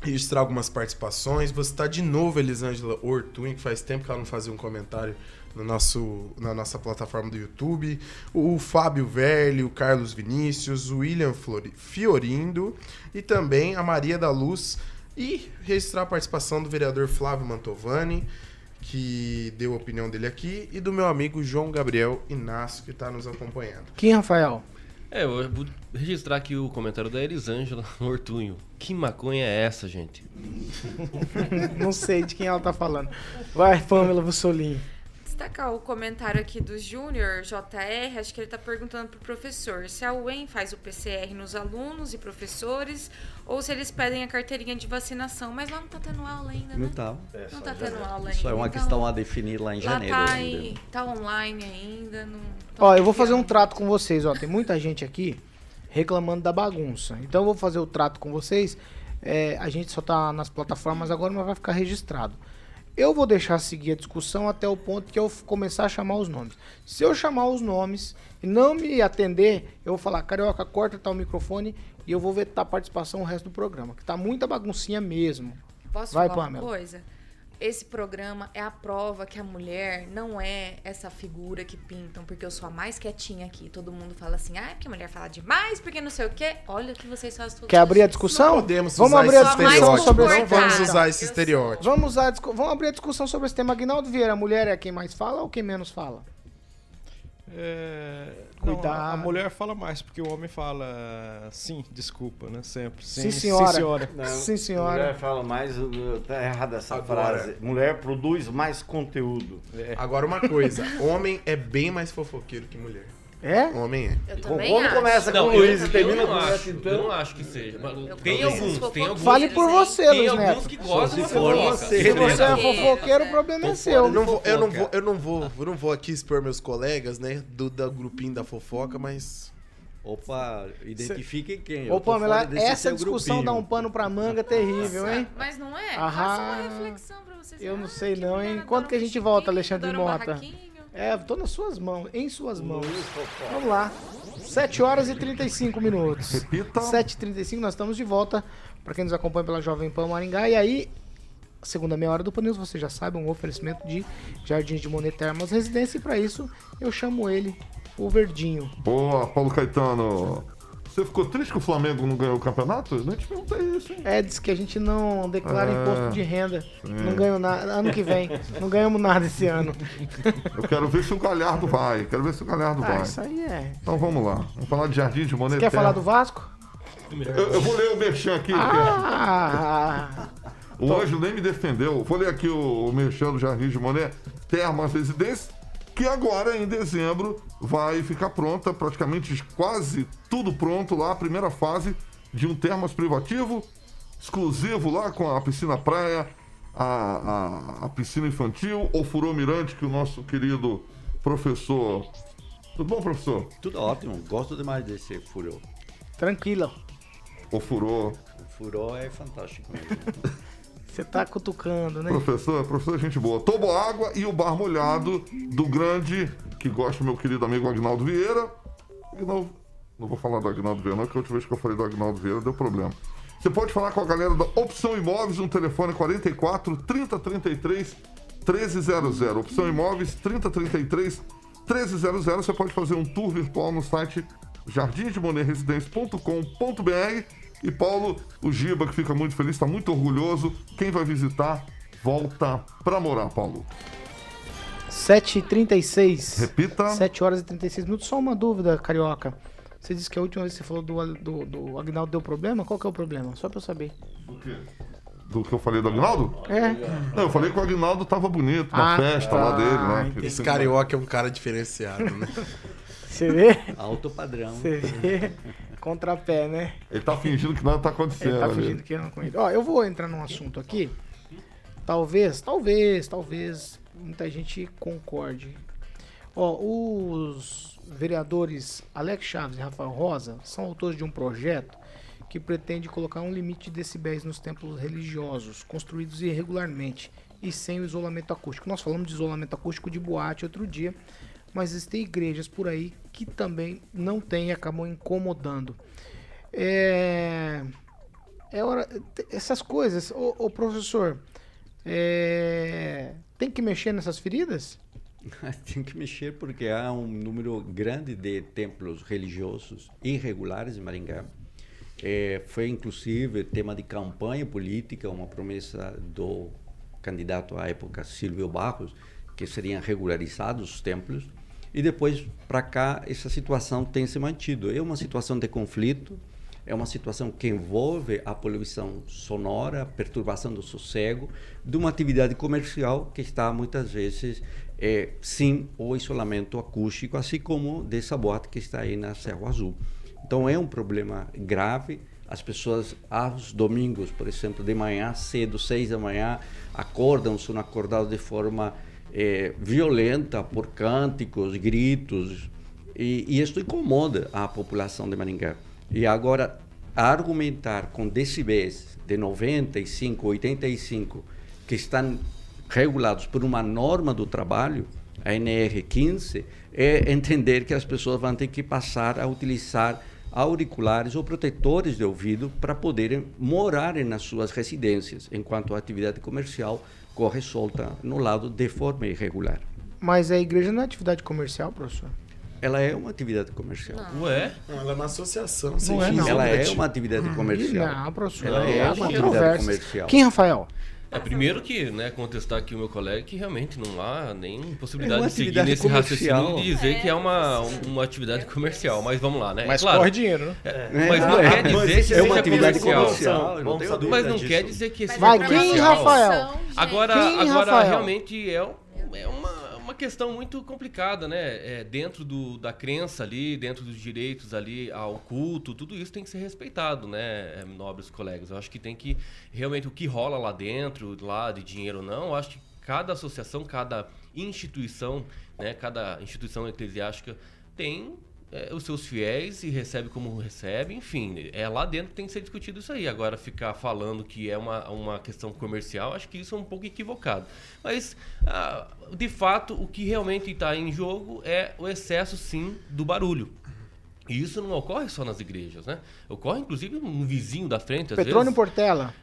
registrar algumas participações. Você está de novo, Elisângela Ortuin, que faz tempo que ela não fazia um comentário no nosso, na nossa plataforma do YouTube. O Fábio Velho, o Carlos Vinícius, o William Flori, Fiorindo e também a Maria da Luz. E registrar a participação do vereador Flávio Mantovani, que deu a opinião dele aqui, e do meu amigo João Gabriel Inácio, que está nos acompanhando. Quem, Rafael? É, eu vou registrar aqui o comentário da Elisângela Ortunho. Que maconha é essa, gente? Não sei de quem ela tá falando. Vai, Pamela Bussolini destacar o comentário aqui do Júnior JR, acho que ele está perguntando para o professor se a UEM faz o PCR nos alunos e professores ou se eles pedem a carteirinha de vacinação, mas lá não está tendo aula ainda, né? Não está. É, não está tendo aula ainda. Isso é uma então, questão a definir lá em lá janeiro. Tá, em, tá online ainda. Não, ó, eu vou fazer um trato com vocês, ó. Tem muita gente aqui reclamando da bagunça. Então eu vou fazer o trato com vocês. É, a gente só está nas plataformas agora, mas vai ficar registrado. Eu vou deixar seguir a discussão até o ponto que eu começar a chamar os nomes. Se eu chamar os nomes e não me atender, eu vou falar, Carioca, corta tal microfone e eu vou vetar a participação o resto do programa, que tá muita baguncinha mesmo. Posso Vai, falar Pamela. uma coisa? Esse programa é a prova que a mulher não é essa figura que pintam, porque eu sou a mais quietinha aqui. Todo mundo fala assim, ah, é porque a mulher fala demais, porque não sei o quê. Olha o que vocês fazem Quer abrir a discussão? Não podemos vamos usar abrir a discussão sobre esse... Não vamos usar esse estereótipo. Vamos, usar, vamos abrir a discussão sobre esse tema. Aguinaldo Vieira, a mulher é quem mais fala ou quem menos fala? É, Cuidar. Não, a mulher fala mais, porque o homem fala sim, desculpa, né? Sempre. Sim, senhora. Sim, senhora. Não, Sim, senhora. Mulher fala mais. Tá errada essa Agora. frase. Mulher produz mais conteúdo. Agora uma coisa, homem é bem mais fofoqueiro que mulher. É? Homem é. Eu também Quando acho. começa com o Luiz e eu termina não com o acho, Neto, eu então. não acho que seja. Mas tem alguns, tem alguns. Fale por você, Tem Luiz alguns Neto. que gostam de fofoca. você, Se você é fofoqueiro, o problema é seu. Eu não, vou, eu, não vou, eu, não vou, eu não vou aqui expor meus colegas, né? Do, do grupinho da fofoca, mas. Opa, identifique quem. Ô, Pamela, essa discussão grupinho. dá um pano pra manga terrível, hein? Mas não é? Aham. Faça uma reflexão pra vocês. Eu não Ah, sei não, hein? Quando um que a gente volta, Alexandre um Mota? barraquinho. É, tô nas suas mãos, em suas mãos. Vamos lá. 7 horas e 35 minutos. Repita. 7h35, nós estamos de volta. Pra quem nos acompanha pela Jovem Pan Maringá. E aí, segunda meia hora do Pan News, você já sabe, um oferecimento de Jardins de Monet Termas Residência. E pra isso, eu chamo ele, o Verdinho. Boa, Paulo Caetano. Você ficou triste que o Flamengo não ganhou o campeonato? Eu nem te perguntei isso, hein? É, diz que a gente não declara Ah, imposto de renda. Não ganho nada. Ano que vem. Não ganhamos nada esse ano. Eu quero ver se o Galhardo vai. Quero ver se o Galhardo Ah, vai. isso aí é. Então vamos lá. Vamos falar de Jardim de Monet. Quer falar do Vasco? Eu, eu vou ler o Merchan aqui. Ah! porque o Anjo nem me defendeu. Vou ler aqui o, o Merchan do Jardim de Monet. Termas Residência, que agora em dezembro vai ficar pronta, praticamente quase tudo pronto lá, a primeira fase de um termas privativo, exclusivo lá com a piscina praia, a, a, a piscina infantil, o furô mirante que o nosso querido professor... Tudo bom, professor? Tudo ótimo, gosto demais desse furô. Tranquilo. O furô... O furô é fantástico mesmo. Você tá cutucando, né? Professor, professor gente boa. Tobo Água e o Bar Molhado do grande, que gosta meu querido amigo Agnaldo Vieira. Agnaldo, não vou falar do Agnaldo Vieira, não, que a última vez que eu falei do Agnaldo Vieira deu problema. Você pode falar com a galera da Opção Imóveis no telefone 44 3033 1300. Opção Imóveis 3033 1300. Você pode fazer um tour virtual no site jardimdemonerresidência.com.br. E Paulo, o Giba, que fica muito feliz, está muito orgulhoso. Quem vai visitar, volta pra morar, Paulo. 7h36. Repita. 7 horas e 36 minutos. Só uma dúvida, Carioca. Você disse que a última vez que você falou do, do, do Agnaldo deu problema? Qual que é o problema? Só pra eu saber. Do quê? Do que eu falei do Agnaldo? É. Não, eu falei que o Agnaldo tava bonito na Ah, festa tá. lá dele, né? Esse carioca é um cara diferenciado, né? Você vê? Alto padrão. Você vê? Contrapé, né? Ele tá fingindo que nada tá acontecendo. Ele tá fingindo que não ele. Ó, eu vou entrar num assunto aqui. Talvez, talvez, talvez muita gente concorde. Ó, os vereadores Alex Chaves e Rafael Rosa são autores de um projeto que pretende colocar um limite de decibéis nos templos religiosos construídos irregularmente e sem o isolamento acústico. Nós falamos de isolamento acústico de boate outro dia, mas existem igrejas por aí que também não têm e acabam incomodando. É, é hora, essas coisas, ô, ô, professor, é, tem que mexer nessas feridas? Tem que mexer porque há um número grande de templos religiosos irregulares em Maringá. É, foi inclusive tema de campanha política, uma promessa do candidato à época Silvio Barros, que seriam regularizados os templos. E depois, para cá, essa situação tem se mantido. É uma situação de conflito, é uma situação que envolve a poluição sonora, perturbação do sossego, de uma atividade comercial que está muitas vezes é, sem o isolamento acústico, assim como dessa boate que está aí na Serra Azul. Então é um problema grave. As pessoas aos domingos, por exemplo, de manhã cedo, seis da manhã, acordam, são acordados de forma eh, violenta por cânticos, gritos, e, e isso incomoda a população de Maringá. E agora, argumentar com decibéis de 95, 85, que estão regulados por uma norma do trabalho, a NR15, é entender que as pessoas vão ter que passar a utilizar auriculares ou protetores de ouvido para poderem morarem nas suas residências, enquanto a atividade comercial corre solta no lado de forma irregular. Mas a igreja não é atividade comercial, professor? Ela é uma atividade comercial. Ué? Não, ela é uma associação. Não é, não. Ela é uma atividade comercial. Não, professor. Ela é Há uma atividade comercial. Quem, Rafael? É, primeiro que, né, contestar aqui o meu colega que realmente não há nem possibilidade É de seguir nesse comercial. raciocínio e dizer É, que é uma, uma atividade comercial. Mas vamos lá, né? Mas claro, corre dinheiro, né? é, É, mas não é, quer mas dizer que é seja uma atividade comercial. comercial, não Mas não disso. quer dizer que esse Vai, é quem, comercial. Rafael? Agora, Quem, agora Rafael? realmente é, um- é uma, uma questão muito complicada, né? É, dentro do, da crença ali, dentro dos direitos ali ao culto, tudo isso tem que ser respeitado, né, é, nobres colegas? Eu acho que tem que, realmente, o que rola lá dentro, lá de dinheiro ou não, eu acho que cada associação, cada instituição, né, cada instituição eclesiástica tem é, os seus fiéis e recebe como recebe, enfim, é lá dentro que tem que ser discutido isso aí. Agora, ficar falando que é uma, uma questão comercial, acho que isso é um pouco equivocado. Mas, ah, de fato, o que realmente está em jogo é o excesso, sim, do barulho. E isso não ocorre só nas igrejas, né? Ocorre, inclusive, no vizinho da frente, às Petrônio vezes. Portela.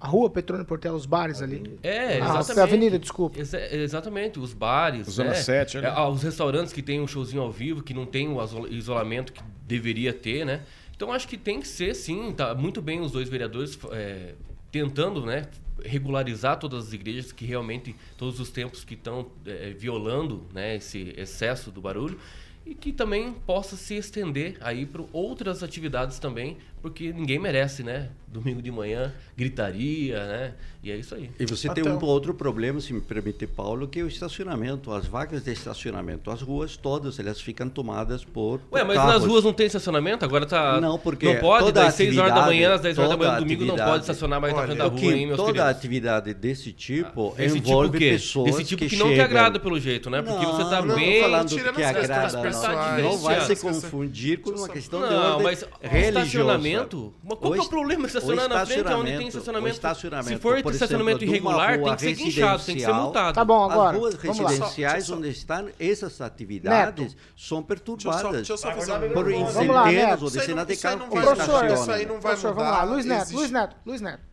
A rua Petrônio Portela, os bares ali. É, Ah, exatamente. Avenida, desculpa. Exa- exatamente, os bares. Zona né? 7 ali. É, ah, os restaurantes que tem um showzinho ao vivo, que não tem o iso- isolamento que deveria ter, né? Então acho que tem que ser, sim, tá muito bem os dois vereadores é, tentando, né? regularizar todas as igrejas que realmente todos os tempos que estão é, violando né, esse excesso do barulho e que também possa se estender aí para outras atividades também, porque ninguém merece, né? Domingo de manhã, gritaria, né? E é isso aí. E você tem um outro problema, se me permite, Paulo, que é o estacionamento. As vagas de estacionamento, as ruas todas, elas ficam tomadas por, por Ué, mas carros. nas ruas não tem estacionamento? Agora tá. Não, porque Não pode, toda das 6 horas da manhã às 10 horas da manhã, domingo não pode estacionar mais na frente da o rua, que hein, meus toda queridos? atividade desse tipo envolve tipo o quê? pessoas Desse tipo que, que não te chegam... agrada pelo jeito, né? Porque você tá não, bem. falando tirando que agrada, não. Não vai se confundir com uma questão de Não, ordem mas religiosa. Estacionamento? Mas qual que é o problema? Estacionar na frente onde tem estacionamento? estacionamento, Se for por estacionamento exemplo, de irregular, tem que ser guinchado, tem que ser multado. Tá bom, agora. As ruas residenciais Só- só- onde estão essas atividades são perturbadas Deixa eu só fazer um- por Vamos lá, centenas Neto. ou Isso aí dezenas não- de carros estacionam. isso aí não vai Professor, vamos mudar. lá. Luiz Neto, Luiz Neto, Luiz Neto.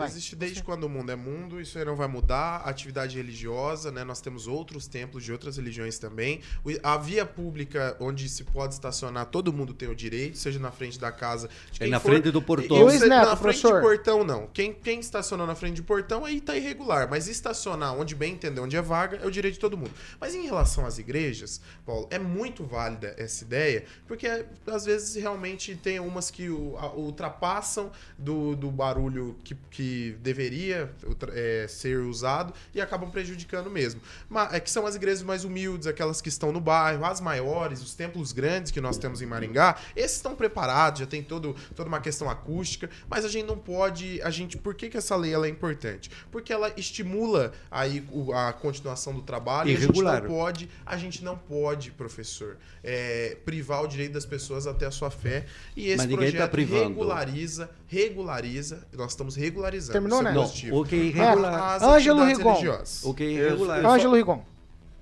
Vai. Existe desde quando o mundo é mundo, isso aí não vai mudar. Atividade religiosa, né? Nós temos outros templos de outras religiões também. A via pública onde se pode estacionar, todo mundo tem o direito, seja na frente da casa. de É na for. frente do portão. Eu na frente professor. de portão, não. Quem, quem estacionou na frente de portão aí tá irregular. Mas estacionar onde bem entender, onde é vaga, é o direito de todo mundo. Mas em relação às igrejas, Paulo, é muito válida essa ideia, porque às vezes realmente tem umas que ultrapassam do, do barulho que, que deveria é, ser usado e acabam prejudicando mesmo. Mas, é que são as igrejas mais humildes, aquelas que estão no bairro, as maiores, os templos grandes que nós temos em Maringá, esses estão preparados, já tem todo, toda uma questão acústica, mas a gente não pode, a gente, por que, que essa lei ela é importante? Porque ela estimula aí a continuação do trabalho Irregular. e a gente não pode, a gente não pode, professor, é, privar o direito das pessoas até a sua fé e esse Mas ninguém tá projeto privando. regulariza, regulariza, nós estamos regularizando. Terminou, é né? positivo. O que é irregular. As Ângelo Rigon. religiosas. O que é irregular. eu- Ângelo Rigon.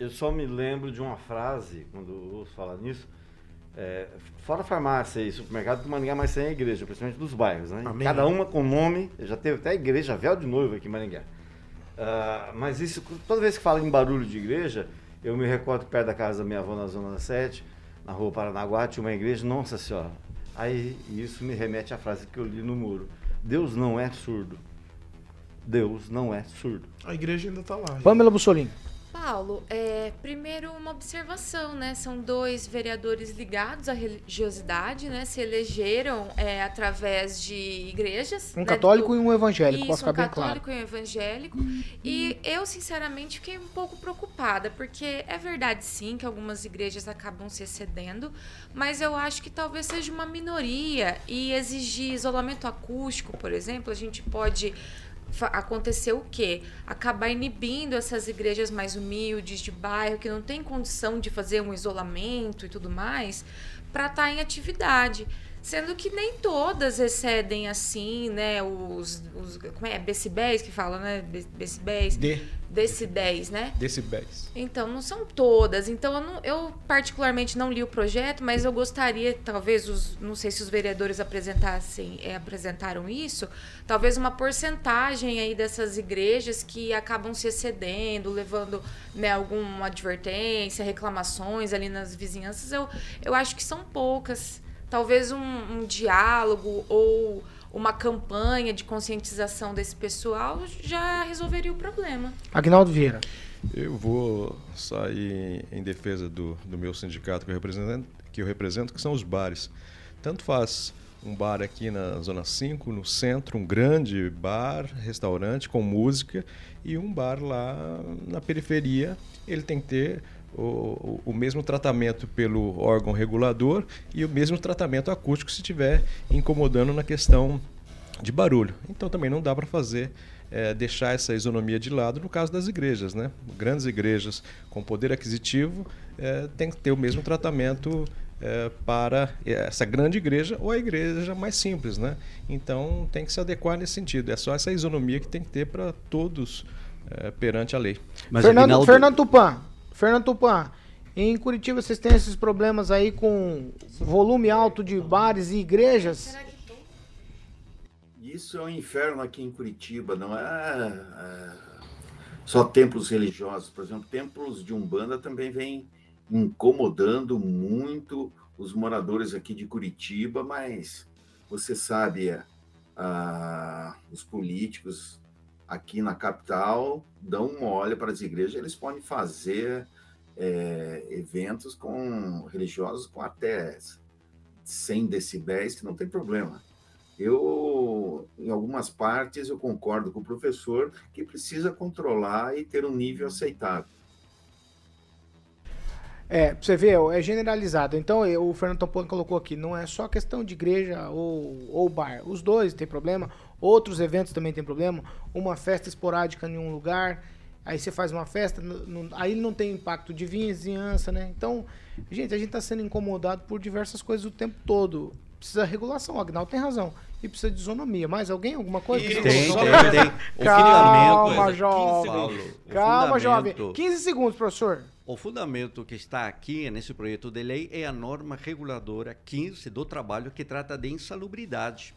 Eu só me lembro de uma frase, quando eu ouço falar nisso, é, fora farmácia e supermercado, que Maringá mais sem a igreja, principalmente dos bairros, né? Amém. Cada uma com nome, já teve até igreja véu de noivo aqui em Maringá. Ah, mas isso, toda vez que fala em barulho de igreja, eu me recordo que perto da casa da minha avó, na Zona 7, na rua Paranaguá, tinha uma igreja, nossa senhora. Aí isso me remete à frase que eu li no muro. Deus não é surdo. Deus não é surdo. A igreja ainda tá lá. Pamela Bussolini. Paulo, é, primeiro uma observação, né? São dois vereadores ligados à religiosidade, né? Se elegeram é, através de igrejas. Um né, católico do- e um evangélico, Isso, posso ficar um bem claro. católico e um evangélico. E eu, sinceramente, fiquei um pouco preocupada, porque é verdade, sim, que algumas igrejas acabam se excedendo, mas eu acho que talvez seja uma minoria e exigir isolamento acústico, por exemplo, a gente pode acontecer o quê? Acabar inibindo essas igrejas mais humildes de bairro que não tem condição de fazer um isolamento e tudo mais para estar em atividade. Sendo que nem todas excedem assim, né? Os, os como é? Decibéis que fala, né? Decibéis. D. Decibéis, né? Decibéis. Então, não são todas. Então, eu, não- eu particularmente não li o projeto, mas eu gostaria, talvez, os, não sei se os vereadores apresentassem, eh, apresentaram isso, talvez uma porcentagem aí dessas igrejas que acabam se excedendo, levando né, alguma advertência, reclamações ali nas vizinhanças. Eu, eu acho que são poucas. Talvez um, um diálogo ou uma campanha de conscientização desse pessoal já resolveria o problema. Agnaldo Vieira. Eu vou sair em defesa do, do meu sindicato que eu, represento, que eu represento, que são os bares. Tanto faz um bar aqui na Zona 5, no centro, um grande bar, restaurante com música, e um bar lá na periferia. Ele tem que ter o, o, mesmo tratamento pelo órgão regulador e o mesmo tratamento acústico se estiver incomodando na questão de barulho. Então também não dá para fazer é, deixar essa isonomia de lado no caso das igrejas, né? Grandes igrejas com poder aquisitivo é, tem que ter o mesmo tratamento é, para essa grande igreja ou a igreja mais simples, né? Então tem que se adequar nesse sentido. É só essa isonomia que tem que ter para todos é, perante a lei. Mas Fernando, Aguinaldo... Fernando Tupan, Fernando Tupan, em Curitiba vocês têm esses problemas aí com volume alto de bares e igrejas? Isso é um inferno aqui em Curitiba, não é, é só templos religiosos. Por exemplo, templos de Umbanda também vêm incomodando muito os moradores aqui de Curitiba, mas você sabe, os políticos aqui na capital dão um olho para as igrejas, eles podem fazer é, eventos com religiosos com até 100 decibéis, que não tem problema. Eu, em algumas partes, eu concordo com o professor que precisa controlar e ter um nível aceitável. É, você ver, é generalizado. Então, o Fernando Tompone colocou aqui, não é só questão de igreja ou, ou bar. Os dois tem problema, outros eventos também tem problema. Uma festa esporádica em um lugar, aí você faz uma festa, aí não tem impacto de vizinhança, né? Então, gente, a gente está sendo incomodado por diversas coisas o tempo todo. Precisa de regulação, o Agnaldo tem razão. E precisa de isonomia. Mais alguém? Alguma coisa? Tem, tem, tem. Calma, jovem. Calma, jovem. 15 segundos, professor. O fundamento que está aqui nesse projeto de lei é a norma reguladora 15 do trabalho que trata de insalubridade.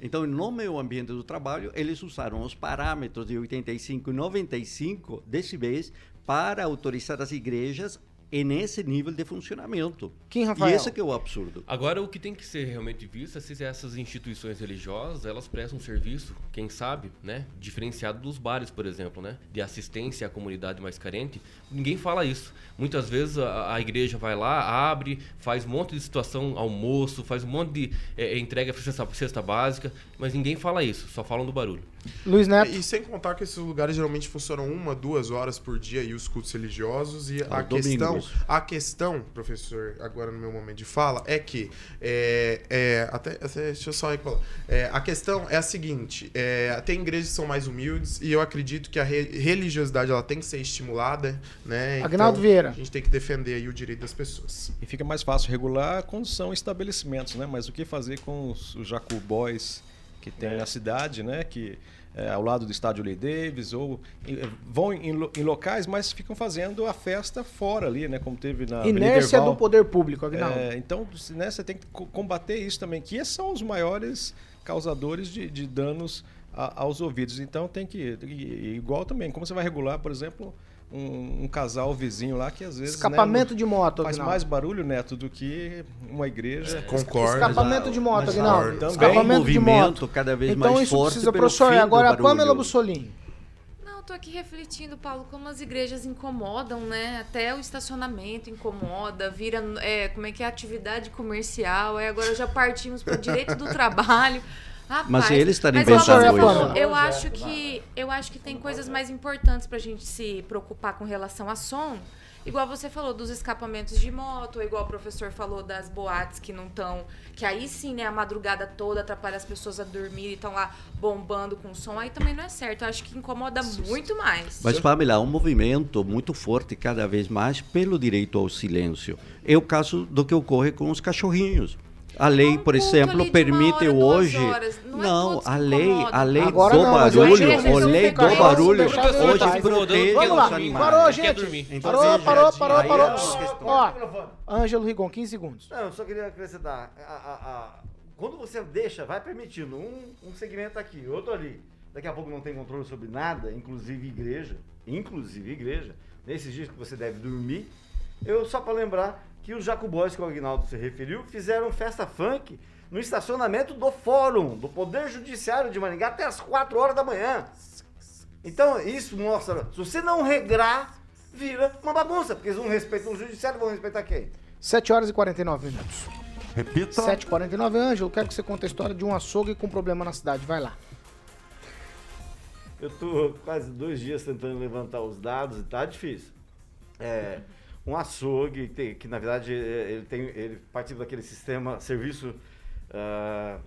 Então, no meio ambiente do trabalho, eles usaram os parâmetros de 85 e 95 decibéis para autorizar as igrejas e nesse nível de funcionamento. Quem, Rafael? E esse que é o absurdo. Agora, o que tem que ser realmente visto é se essas instituições religiosas, elas prestam um serviço, quem sabe, né, diferenciado dos bares, por exemplo, né, de assistência à comunidade mais carente. Ninguém fala isso. Muitas vezes a, a igreja vai lá, abre, faz um monte de situação, almoço, faz um monte de é, entrega cesta, cesta básica, mas ninguém fala isso, só falam do barulho. Luiz Neto. E, e, sem contar que esses lugares geralmente funcionam uma, duas horas por dia e os cultos religiosos. E a questão, a questão, professor, agora no meu momento de fala, é que é, é até, até, deixa eu só falar. É, a questão é a seguinte: é, tem igrejas que são mais humildes e eu acredito que a re, religiosidade ela tem que ser estimulada, né? Agnaldo então, Vieira. A gente tem que defender aí o direito das pessoas. E fica mais fácil regular quando são estabelecimentos, né? Mas o que fazer com os, os Boys que tem é. na cidade, né? Que é, ao lado do estádio Lee Davis, ou em, vão em, em, locais, mas ficam fazendo a festa fora ali, né? Como teve na Inércia do poder público, Aguinaldo. É, então, né, você tem que combater isso também, que esses são os maiores causadores de, de danos a, aos ouvidos. Então tem que. Igual também, como você vai regular, por exemplo, um, um, casal vizinho lá que às vezes. Escapamento né, de moto, Faz mais barulho, Neto, do que uma igreja. É, concordo. Escapamento de moto, Aguinaldo. Também. Escapamento de moto. cada vez então, mais isso forte. Precisa, professor, agora a Pamela Bussolini. Não, tô aqui refletindo, Paulo, como as igrejas incomodam, né? Até o estacionamento incomoda, vira, é, como é que é atividade comercial, aí agora já partimos para o direito do trabalho. Rapaz, mas eles estarem pensando isso. Eu acho que eu acho que tem coisas mais importantes para a gente se preocupar com relação a som. Igual você falou dos escapamentos de moto, igual o professor falou das boates que não estão. Que aí sim, né, a madrugada toda atrapalha as pessoas a dormir e estão lá bombando com som. Aí também não é certo. Eu acho que incomoda muito mais. Mas, Pamela, há um movimento muito forte cada vez mais pelo direito ao silêncio. É o caso do que ocorre com os cachorrinhos. A lei, por exemplo, permite hoje. Não, não a lei, a lei Agora do não, barulho, a lei do barulho hoje protege os animais. Parou, gente. Parou, parou, parou, parou. Ó, Ângelo Rigon, 15 segundos. Não, eu só queria acrescentar. A, a, a, quando você deixa, vai permitindo um, um segmento aqui, outro ali. Daqui a pouco não tem controle sobre nada, inclusive igreja, inclusive igreja. Nesses dias que você deve dormir, eu só para lembrar que os jacubóis que o Agnaldo se referiu fizeram festa funk no estacionamento do Fórum, do Poder Judiciário de Maringá, até as 4 horas da manhã. Então, isso mostra, se você não regrar, vira uma bagunça, porque eles não respeitam o judiciário, vão respeitar quem? 7 horas e 49 minutos. Repita. 7h49, Ângelo, quero que você conte a história de um açougue com problema na cidade. Vai lá. Eu tô quase dois dias tentando levantar os dados e tá difícil. É, um açougue que, que na verdade é, ele tem ele participa daquele sistema serviço uh,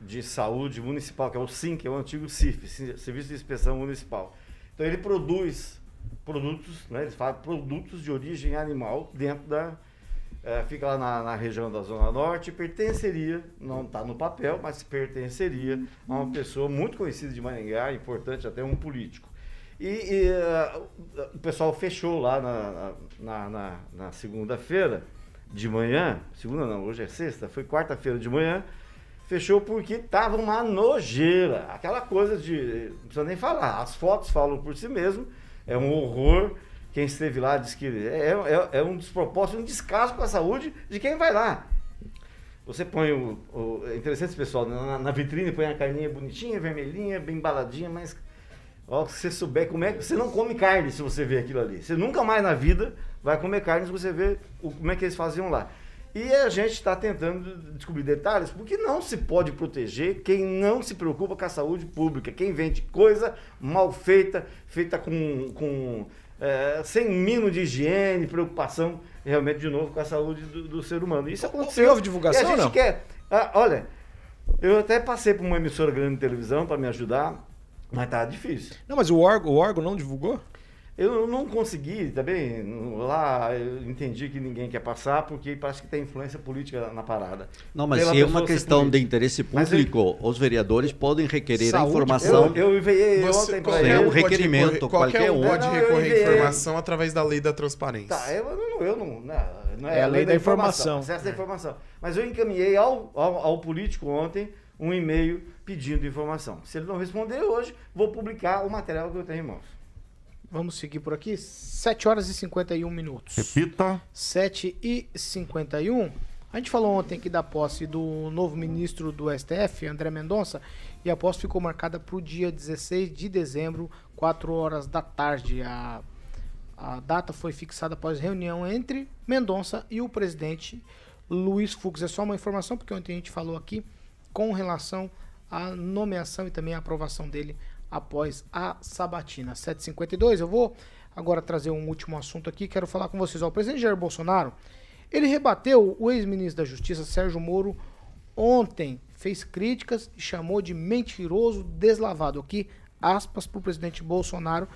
de saúde municipal que é o SIM, que é o antigo CIF, Serviço de Inspeção Municipal. Então ele produz produtos, né, eles falam produtos de origem animal dentro da é, fica lá na, na, região da Zona Norte, pertenceria, não está no papel, mas pertenceria a uma pessoa muito conhecida de Maringá, importante até um político. E, e uh, o pessoal fechou lá na, na, na, na segunda-feira de manhã, segunda não, hoje é sexta, foi quarta-feira de manhã, fechou porque estava uma nojeira, aquela coisa de, não precisa nem falar, as fotos falam por si mesmo, é um horror, quem esteve lá diz que é, é, é um despropósito, um descaso com a saúde de quem vai lá. Você põe o. o é interessante pessoal, na, na, vitrine põe a carninha bonitinha, vermelhinha, bem embaladinha, mas. Ó, se você souber como é que. Você não come carne se você vê aquilo ali. Você nunca mais na vida vai comer carne se você vê o, como é que eles faziam lá. E a gente está tentando descobrir detalhes, porque não se pode proteger quem não se preocupa com a saúde pública, quem vende coisa mal feita, feita com, com é, sem mínimo de higiene, preocupação realmente de novo com a saúde do, do ser humano. Isso aconteceu. Houve divulgação e a gente não? quer. Ah, olha, eu até passei por uma emissora grande de televisão para me ajudar, mas tá difícil. Não, mas o órgão, o órgão não divulgou? Eu não consegui, também, lá eu entendi que ninguém quer passar, porque parece que tem influência política na parada. Não, mas se é uma questão de interesse público, eu... os vereadores podem requerer Saúde, a informação. Eu, eu enviei ontem para É um requerimento, qualquer, um. pode recorrer à informação através da lei da transparência. Tá, eu não, eu não, não, não é, é, a lei, lei da, da informação. Acesso da informação. Mas eu encaminhei ao, ao, ao político ontem um e-mail pedindo informação. Se ele não responder hoje, vou publicar o material que eu tenho em mãos. Vamos seguir por aqui. 7 horas e 51 minutos. Repita. 7 e 51. A gente falou ontem aqui da posse do novo ministro do STF, André Mendonça, e a posse ficou marcada para o dia 16 de dezembro, 4 horas da tarde. A, a data foi fixada após reunião entre Mendonça e o presidente Luiz Fux. É só uma informação, porque ontem a gente falou aqui com relação à nomeação e também à aprovação dele após a sabatina. 7h52, eu vou agora trazer um último assunto aqui, quero falar com vocês. Ó, o presidente Jair Bolsonaro, ele rebateu o ex-ministro da Justiça, Sérgio Moro, ontem, fez críticas e chamou de mentiroso deslavado. Aqui, aspas para o presidente Bolsonaro,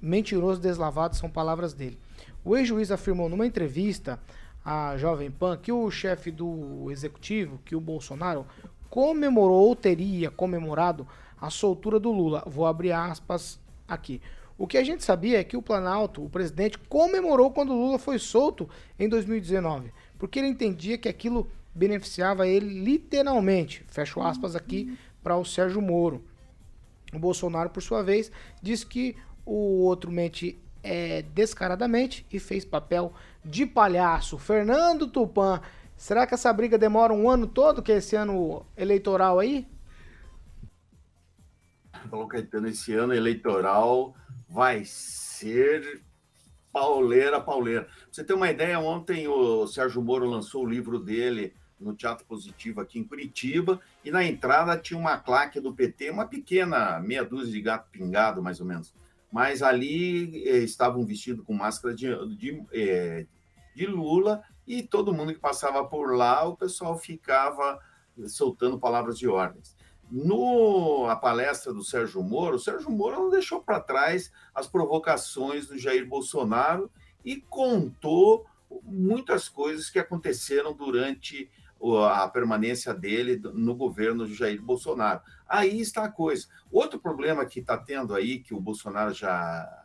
mentiroso deslavado são palavras dele. O ex-juiz afirmou numa entrevista à Jovem Pan que o chefe do executivo, que o Bolsonaro, comemorou ou teria comemorado a soltura do Lula. Vou abrir aspas aqui. O que a gente sabia é que o Planalto, o presidente, comemorou quando o Lula foi solto em 2019, porque ele entendia que aquilo beneficiava ele literalmente. Fecho aspas aqui para o Sérgio Moro. O Bolsonaro, por sua vez, disse que o outro mente é, descaradamente e fez papel de palhaço. Fernando Tupan, será que essa briga demora um ano todo, que é esse ano eleitoral aí? Paulo Caetano, esse ano eleitoral vai ser pauleira, pauleira. Pra você ter uma ideia, ontem o Sérgio Moro lançou o livro dele no Teatro Positivo aqui em Curitiba, e na entrada tinha uma claque do PT, uma pequena meia dúzia de gato pingado, mais ou menos. Mas ali eh, estavam vestidos com máscara de, de, eh, de Lula, e todo mundo que passava por lá, o pessoal ficava soltando palavras de ordens. No a palestra do Sérgio Moro, o Sérgio Moro não deixou para trás as provocações do Jair Bolsonaro e contou muitas coisas que aconteceram durante a permanência dele no governo de Jair Bolsonaro. Aí está a coisa. Outro problema que está tendo aí, que o Bolsonaro já,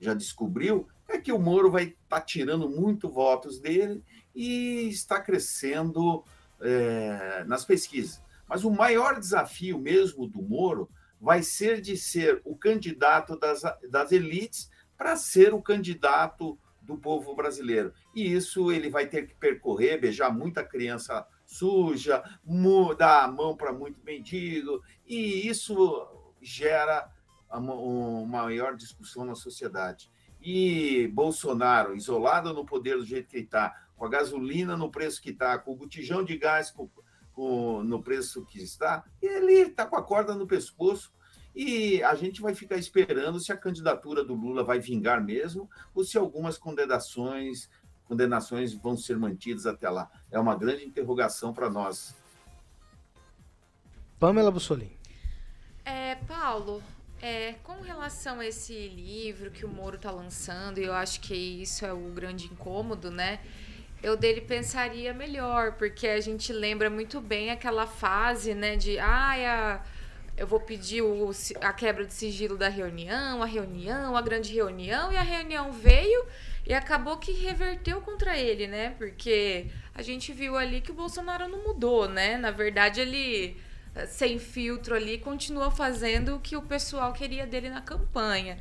já descobriu, é que o Moro vai estar tá tirando muito votos dele e está crescendo é, nas pesquisas. Mas o maior desafio mesmo do Moro vai ser de ser o candidato das, das elites para ser o candidato do povo brasileiro. E isso ele vai ter que percorrer, beijar muita criança suja, dar a mão para muito mendigo, e isso gera uma maior discussão na sociedade. E Bolsonaro, isolado no poder do jeito que ele está, com a gasolina no preço que está, com o botijão de gás com, com, no preço que está, ele está com a corda no pescoço e a gente vai ficar esperando se a candidatura do Lula vai vingar mesmo ou se algumas condenações, condenações vão ser mantidas até lá. É uma grande interrogação para nós. Pamela Bussolini. É, Paulo, é, com relação a esse livro que o Moro está lançando, eu acho que isso é o grande incômodo, né? Eu dele pensaria melhor, porque a gente lembra muito bem aquela fase, né, de ah, a eu vou pedir o, a quebra de sigilo da reunião, a reunião, a grande reunião, e a reunião veio e acabou que reverteu contra ele, né? Porque a gente viu ali que o Bolsonaro não mudou, né? Na verdade, ele sem filtro ali continua fazendo o que o pessoal queria dele na campanha.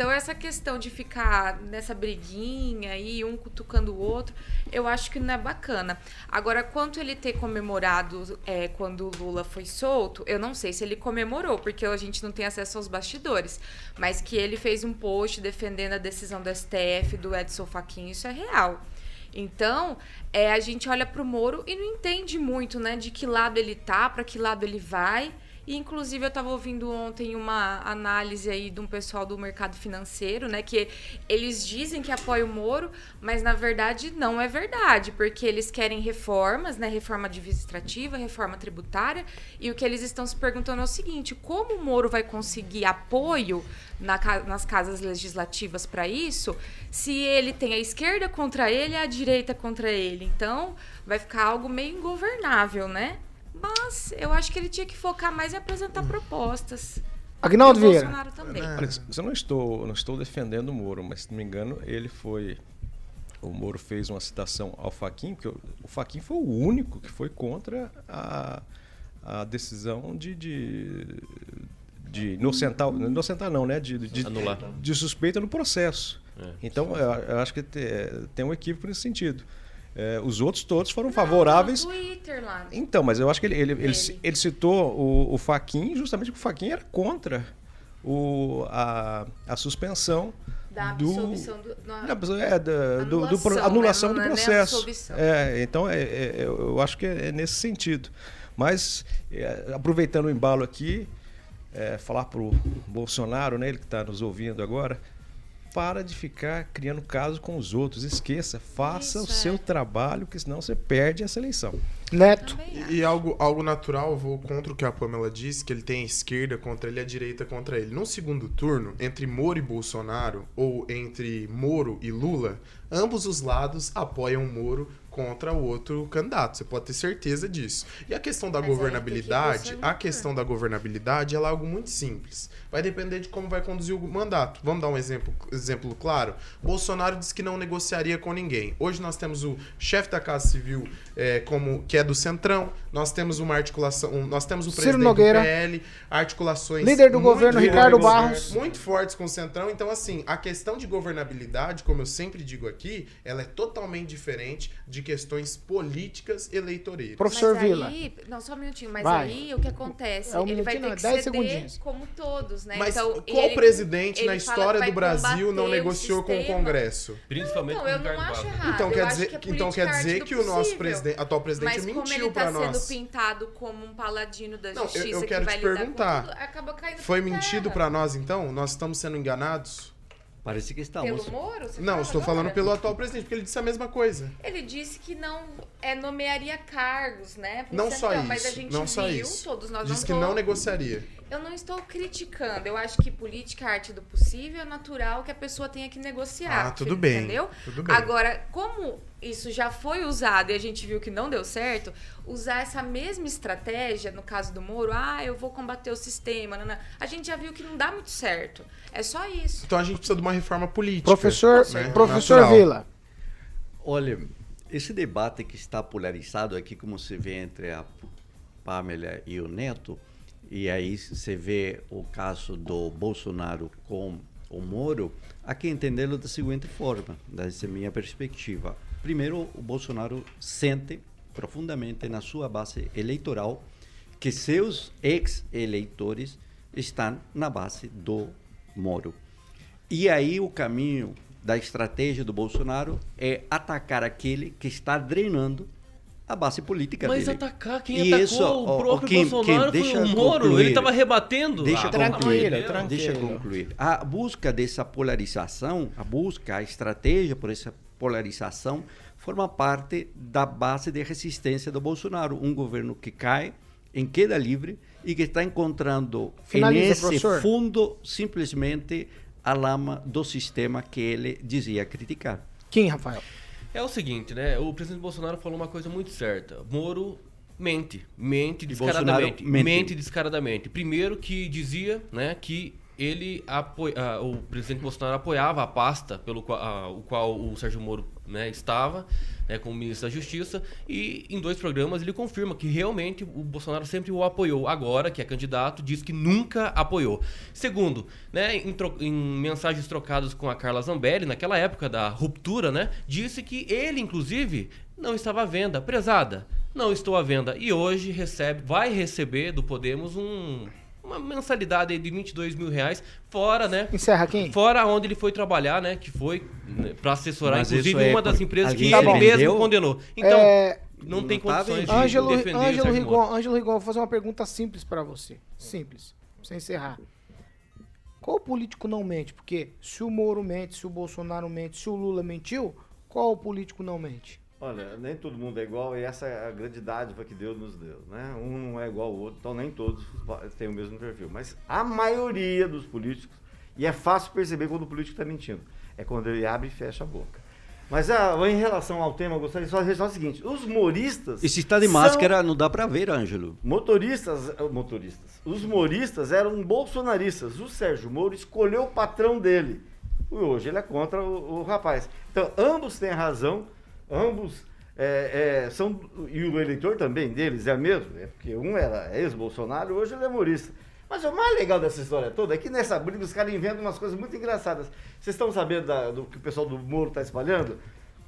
Então, essa questão de ficar nessa briguinha aí, um cutucando o outro, eu acho que não é bacana. Agora, quanto ele ter comemorado é, quando o Lula foi solto, eu não sei se ele comemorou, porque a gente não tem acesso aos bastidores. Mas que ele fez um post defendendo a decisão do STF, do Edson Fachin, isso é real. Então, é, a gente olha para o Moro e não entende muito, né, de que lado ele tá, para que lado ele vai. E, inclusive, eu estava ouvindo ontem uma análise aí de um pessoal do mercado financeiro, né? Que eles dizem que apoiam o Moro, mas na verdade não é verdade, porque eles querem reformas, né? Reforma administrativa, reforma tributária, e o que eles estão se perguntando é o seguinte: como o Moro vai conseguir apoio na, nas casas legislativas para isso, se ele tem a esquerda contra ele e a direita contra ele? Então, vai ficar algo meio ingovernável, né? Mas eu acho que ele tinha que focar mais em apresentar propostas. Agnaldo Vieira. Bolsonaro também. Olha, eu não estou, não estou defendendo o Moro, mas se não me engano, ele foi. O Moro fez uma citação ao Faquin, porque o Faquin foi o único que foi contra a, a decisão de, de, de inocentar, inocentar não, né? De, de, Anular. de suspeita no processo. É, então, eu, eu, acho que tem, tem um equívoco nesse sentido. É, os outros todos foram não, favoráveis. No Twitter lá. Então, mas eu acho que ele, ele, ele, ele citou o, o Faquin justamente porque o Faquin era contra o, a, a suspensão da absorção do, do, é, da, do, do, né? anulação né? do processo. É, então, é, é, eu acho que é nesse sentido. Mas, é, aproveitando o embalo aqui, é, falar para o Bolsonaro, né, ele que está nos ouvindo agora, para de ficar criando caso com os outros. Esqueça, faça Isso, o seu é. trabalho, que senão você perde essa eleição. Neto. E, e, algo, algo natural, eu vou contra o que a Pamela disse, que ele tem a esquerda contra ele e a direita contra ele. No segundo turno, entre Moro e Bolsonaro, ou entre Moro e Lula, ambos os lados apoiam Moro contra o outro candidato. Você pode ter certeza disso. E a questão da Mas governabilidade, que a questão da governabilidade é algo muito simples. Vai depender de como vai conduzir o mandato. Vamos dar um exemplo, exemplo claro. Bolsonaro disse que não negociaria com ninguém. Hoje nós temos o chefe da Casa Civil é, como que é do Centrão. Nós temos uma articulação, um, nós temos o Ciro presidente Nogueira, do PL, articulações líder do governo Ricardo Barros, muito fortes com o Centrão. Então assim, a questão de governabilidade, como eu sempre digo aqui, ela é totalmente diferente de questões políticas eleitoreiras. Professor mas Vila. Aí, não, só um minutinho, mas vai. aí o que acontece? É um ele vai ter que ceder segundinhos. como todos, né? Mas então, qual ele, presidente ele na história do Brasil não negociou o com o Congresso? Principalmente não, então, com o Ricardo Barros. Então quer dizer, que, então quer dizer que o nosso presidente, atual presidente mas mentiu para nós. Mas como ele tá sendo pintado como um paladino da não, justiça eu, eu quero que vai te perguntar. Tudo, acaba caindo Foi mentido para nós então? Nós estamos sendo enganados? Parece que estamos. Pelo Moro? Você não, estou agora? falando pelo atual presidente, porque ele disse a mesma coisa. Ele disse que não é, nomearia cargos, né? Não só isso. Mas a gente não viu, só isso. todos nós Disse que não negociaria. Eu não estou criticando. Eu acho que política é arte do possível, é natural que a pessoa tenha que negociar. Ah, tudo bem. Entendeu? Tudo bem. Agora, como isso já foi usado e a gente viu que não deu certo, usar essa mesma estratégia, no caso do Moro, ah, eu vou combater o sistema, não, não. a gente já viu que não dá muito certo. É só isso. Então a gente precisa de uma reforma política. Professor, né? professor Vila. Olha, esse debate que está polarizado aqui, como se vê entre a Pamela e o Neto, e aí você vê o caso do Bolsonaro com o Moro, há que entendê-lo da seguinte forma, dessa minha perspectiva. Primeiro, o Bolsonaro sente profundamente na sua base eleitoral que seus ex-eleitores estão na base do Moro. E aí o caminho da estratégia do Bolsonaro é atacar aquele que está drenando a base política Mas dele. atacar quem E atacou isso, o próprio Kim, Bolsonaro Kim, foi o Moro, concluir. ele estava rebatendo. Deixa Ah, concluir, de Deus. deixa concluir. A busca dessa polarização, a busca, a estratégia por essa polarização forma parte da base de resistência do Bolsonaro, um governo que cai em queda livre e que está encontrando Finaliza, nesse professor. fundo simplesmente a lama do sistema que ele dizia criticar. Quem, Rafael? É o seguinte, né? O presidente Bolsonaro falou uma coisa muito certa. Moro mente, mente descaradamente, mente. mente descaradamente. Primeiro que dizia, né, que ele apoi- ah, o presidente Bolsonaro apoiava a pasta pelo qual, ah, o qual o Sérgio Moro né, estava, né, como ministro da Justiça, e em dois programas ele confirma que realmente o Bolsonaro sempre o apoiou. Agora, que é candidato, diz que nunca apoiou. Segundo, né, em, em mensagens trocadas com a Carla Zambelli, naquela época da ruptura, né, disse que ele, inclusive, não estava à venda. Prezada, não estou à venda. E hoje recebe, vai receber do Podemos um, uma mensalidade aí de 22 mil reais, fora, né? Encerra quem? Fora onde ele foi trabalhar, né? Que foi né, para assessorar, Mas inclusive, é uma das empresas que ele vendeu? mesmo condenou. Então, É, não tem não tá condições de Ângelo, defender Ângelo. Rigon, Ângelo Rigon, vou fazer uma pergunta simples pra você. Simples. Pra você encerrar. Qual político não mente? Porque se o Moro mente, se o Bolsonaro mente, se o Lula mentiu, qual político não mente? Olha, nem todo mundo é igual e essa é a grande dádiva que Deus nos deu, né? Um não é igual ao outro, então nem todos têm o mesmo perfil. Mas a maioria dos políticos, e é fácil perceber quando o político está mentindo, é quando ele abre e fecha a boca. Mas ah, em relação ao tema, eu gostaria só de registrar o seguinte: os moristas. E se está de máscara, não dá para ver, Ângelo. Motoristas, eh, motoristas. Os moristas eram bolsonaristas. O Sérgio Moro escolheu o patrão dele. E hoje ele é contra o, o rapaz. Então, ambos têm razão, ambos é, é, são. E o eleitor também deles é mesmo, é porque um era ex-Bolsonaro, hoje ele é morista. Mas o mais legal dessa história toda é que nessa briga os caras inventam umas coisas muito engraçadas. Vocês estão sabendo da- do que o pessoal do Moro está espalhando?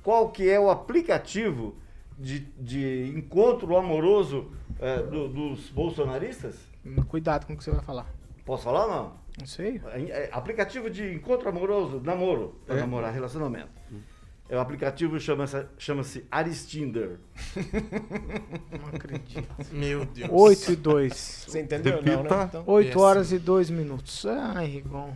Qual que é o aplicativo de, de encontro amoroso é, do- dos bolsonaristas? Cuidado com o que você vai falar. Posso falar ou não? Não sei. É, é, aplicativo de encontro amoroso, namoro, para É. namorar, relacionamento. É o aplicativo chama-se chama-se Aristinder. Não acredito. Meu Deus. 8 e 2. Você entendeu não, né? Então, 8 péssimo. horas e 2 minutos. Ai, Rigon.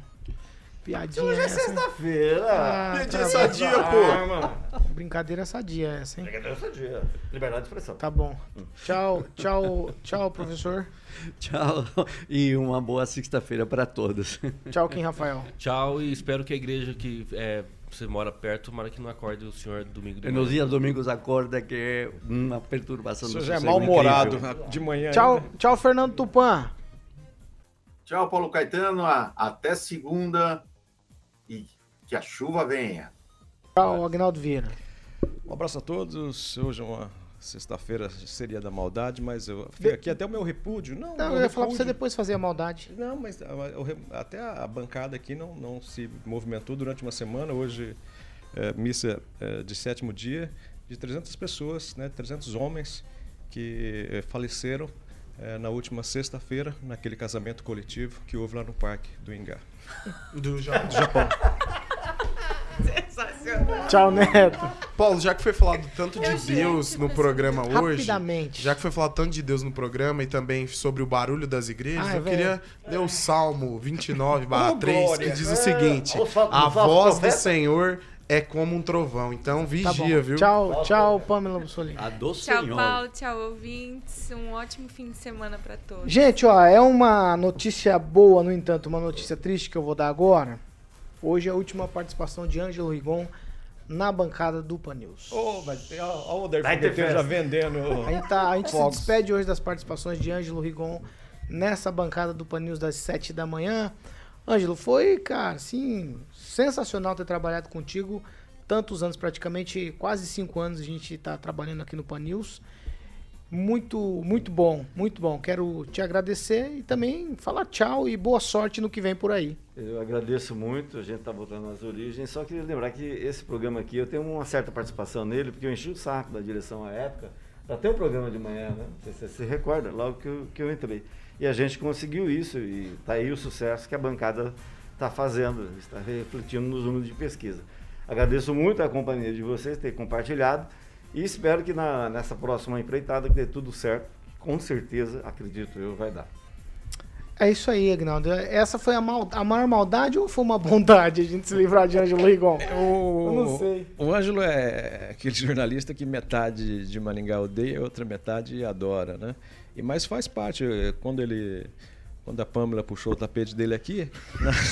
Piadinha Hoje é sexta-feira. Ah, Piadinha tá sadia, bom. pô. Ah, mano. Brincadeira sadia essa, hein? Brincadeira sadia. Liberdade de expressão. Tá bom. Tchau, tchau, tchau, professor. Tchau e uma boa sexta-feira para todos. Tchau, Kim Rafael. Tchau e espero que a igreja que é, você mora perto, tomara que não acorde o senhor domingo de manhã. nos dias domingos acorda que é uma perturbação Isso do já é mal-humorado incrível. de manhã. Tchau, ainda. tchau, Fernando Tupan. Tchau, Paulo Caetano. Até segunda e que a chuva venha. Tchau, Agnaldo Vieira. Um abraço a todos. Hoje é uma sexta-feira, seria da maldade, mas eu fico aqui até o meu repúdio. Não, Não, meu eu ia falar pra você depois fazer a maldade. Não, mas a- o re- até a bancada aqui não, não se movimentou durante uma semana. Hoje, é, missa é, de sétimo dia, de 300 pessoas, né, 300 homens que é, faleceram é, na última sexta-feira, naquele casamento coletivo que houve lá no Parque do Ingá. Do, Ja- Do Japão. Tchau, Neto. Paulo, já que foi falado tanto de Deus no programa hoje, Rapidamente. já que foi falado tanto de Deus no programa e também sobre o barulho das igrejas, Ah, é eu queria ler o Salmo 29, barra Oh, 3, que diz o É, seguinte: A voz do. Senhor é como um trovão. Então Tá vigia, bom. viu? Tchau, tchau, Pamela Bussolini. A do Tchau, Senhor. Paulo. Tchau, ouvintes. Um ótimo fim de semana pra todos. Gente, ó, é uma notícia boa, no entanto, uma notícia triste que eu vou dar agora. Hoje é a última participação de Ângelo Rigon na bancada do Pan News. Ô, vai ter. Ó, o Odair Vai ter Fogueteiro já vendendo. A gente, tá- a gente se despede hoje das participações de Ângelo Rigon nessa bancada do Pan News das 7 da manhã. Ângelo, foi, cara, assim, sensacional ter trabalhado contigo. Tantos anos, praticamente quase cinco anos a gente tá trabalhando aqui no Pan News. Muito, muito bom, muito bom. Quero te agradecer e também falar tchau e boa sorte no que vem por aí. Eu agradeço muito, a gente está voltando às origens. Só queria lembrar que esse programa aqui, eu tenho uma certa participação nele, porque eu enchi o saco da direção à época. Até um programa de manhã, né? Você se recorda, logo que eu, que eu entrei. E a gente conseguiu isso, e está aí o sucesso que a bancada está fazendo, está refletindo nos números de pesquisa. Agradeço muito a companhia de vocês ter compartilhado. E espero que na, nessa próxima empreitada que dê tudo certo. Com certeza, acredito eu, vai dar. É isso aí, Agnaldo. Essa foi a, mal, a maior maldade ou foi uma bondade a gente se livrar de Ângelo Rigon? O, eu não sei. O Ângelo é aquele jornalista que metade de Maningá odeia, outra metade adora, né? E mas faz parte. Quando ele quando a Pamela puxou o tapete dele aqui.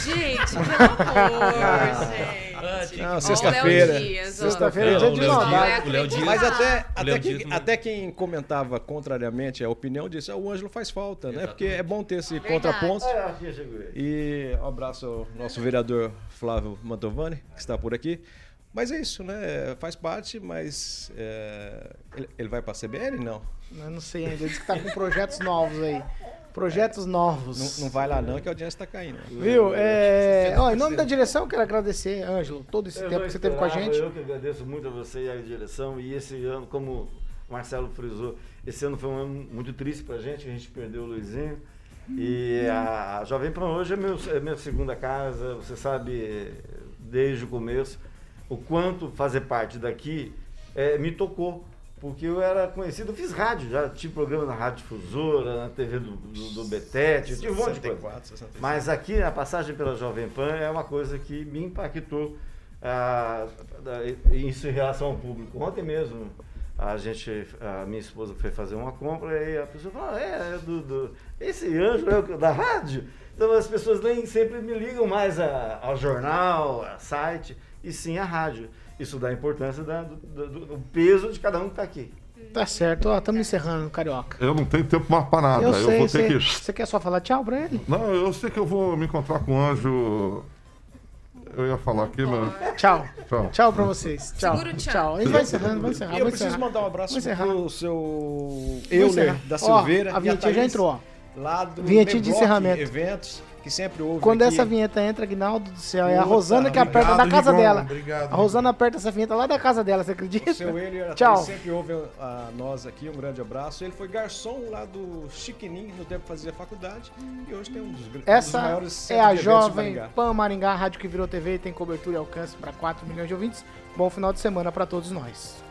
Gente, pelo amor, gente. Não, sexta-feira. Sexta-feira é dia de maldade. Mas até, até, quem, até quem comentava contrariamente a opinião disse: ah, o Ângelo faz falta, né? Porque é bom ter esse contraponto. E um abraço ao nosso vereador Flávio Mantovani, que está por aqui. Mas é isso, né? Faz parte, mas é... ele, ele, vai para a CBN? Não. Eu não sei ainda. Ele disse que está com projetos novos aí. Projetos novos. Não, não vai lá não, que a audiência está caindo. Viu? É... Ó, em nome da direção, eu quero agradecer, Ângelo, todo esse eu tempo que você teve com a gente. Eu que agradeço muito a você e a direção. E esse ano, como o Marcelo frisou, esse ano foi um ano muito triste para a gente, a gente perdeu o Luizinho. E a Jovem Pan hoje é, meu, é minha segunda casa, você sabe, desde o começo, o quanto fazer parte daqui é, me tocou porque eu era conhecido, eu fiz rádio, já tive programa na Rádio Difusora, na TV do, do, do Betete, eu tive um monte de coisa. 65. Mas aqui a passagem pela Jovem Pan é uma coisa que me impactou ah, isso em relação ao público. Ontem mesmo a gente, a minha esposa foi fazer uma compra e a pessoa falou, ah, é, é do, do, esse anjo é o da rádio. Então as pessoas nem sempre me ligam mais a, ao jornal, a site, e sim a rádio. Isso dá importância da, do, do, do, peso de cada um que está aqui. Tá certo, ó, estamos encerrando, Carioca. Eu não tenho tempo mais para nada. Eu, sei, eu vou ter que. Você quer só falar tchau para ele? Não, eu sei que eu vou me encontrar com o anjo. Eu ia falar aqui, mas. Tchau. Tchau. Tchau pra vocês. Tchau. Segura tchau. tchau. A gente vai encerrando, vai encerrar. Eu preciso encerrar. mandar um abraço pro seu Euler da Silveira. Ó, a vinheta já entrou, ó. Lá do Vinhetinha de encerramento. Eventos que sempre ouve. Quando aqui. essa vinheta entra, Aguinaldo do céu, é a Rosana que aperta obrigado, da casa Rigon, dela. Obrigado, a Rosana aperta essa vinheta lá da casa dela, você acredita? O seu ele Tchau. sempre ouve a nós aqui, um grande abraço. Ele foi garçom lá do Chiquinim, no tempo que fazia faculdade, e hoje tem um dos, essa um dos maiores é a Jovem Pan Maringá, rádio que virou TV e tem cobertura e alcance para 4 milhões de ouvintes. Bom final de semana para todos nós.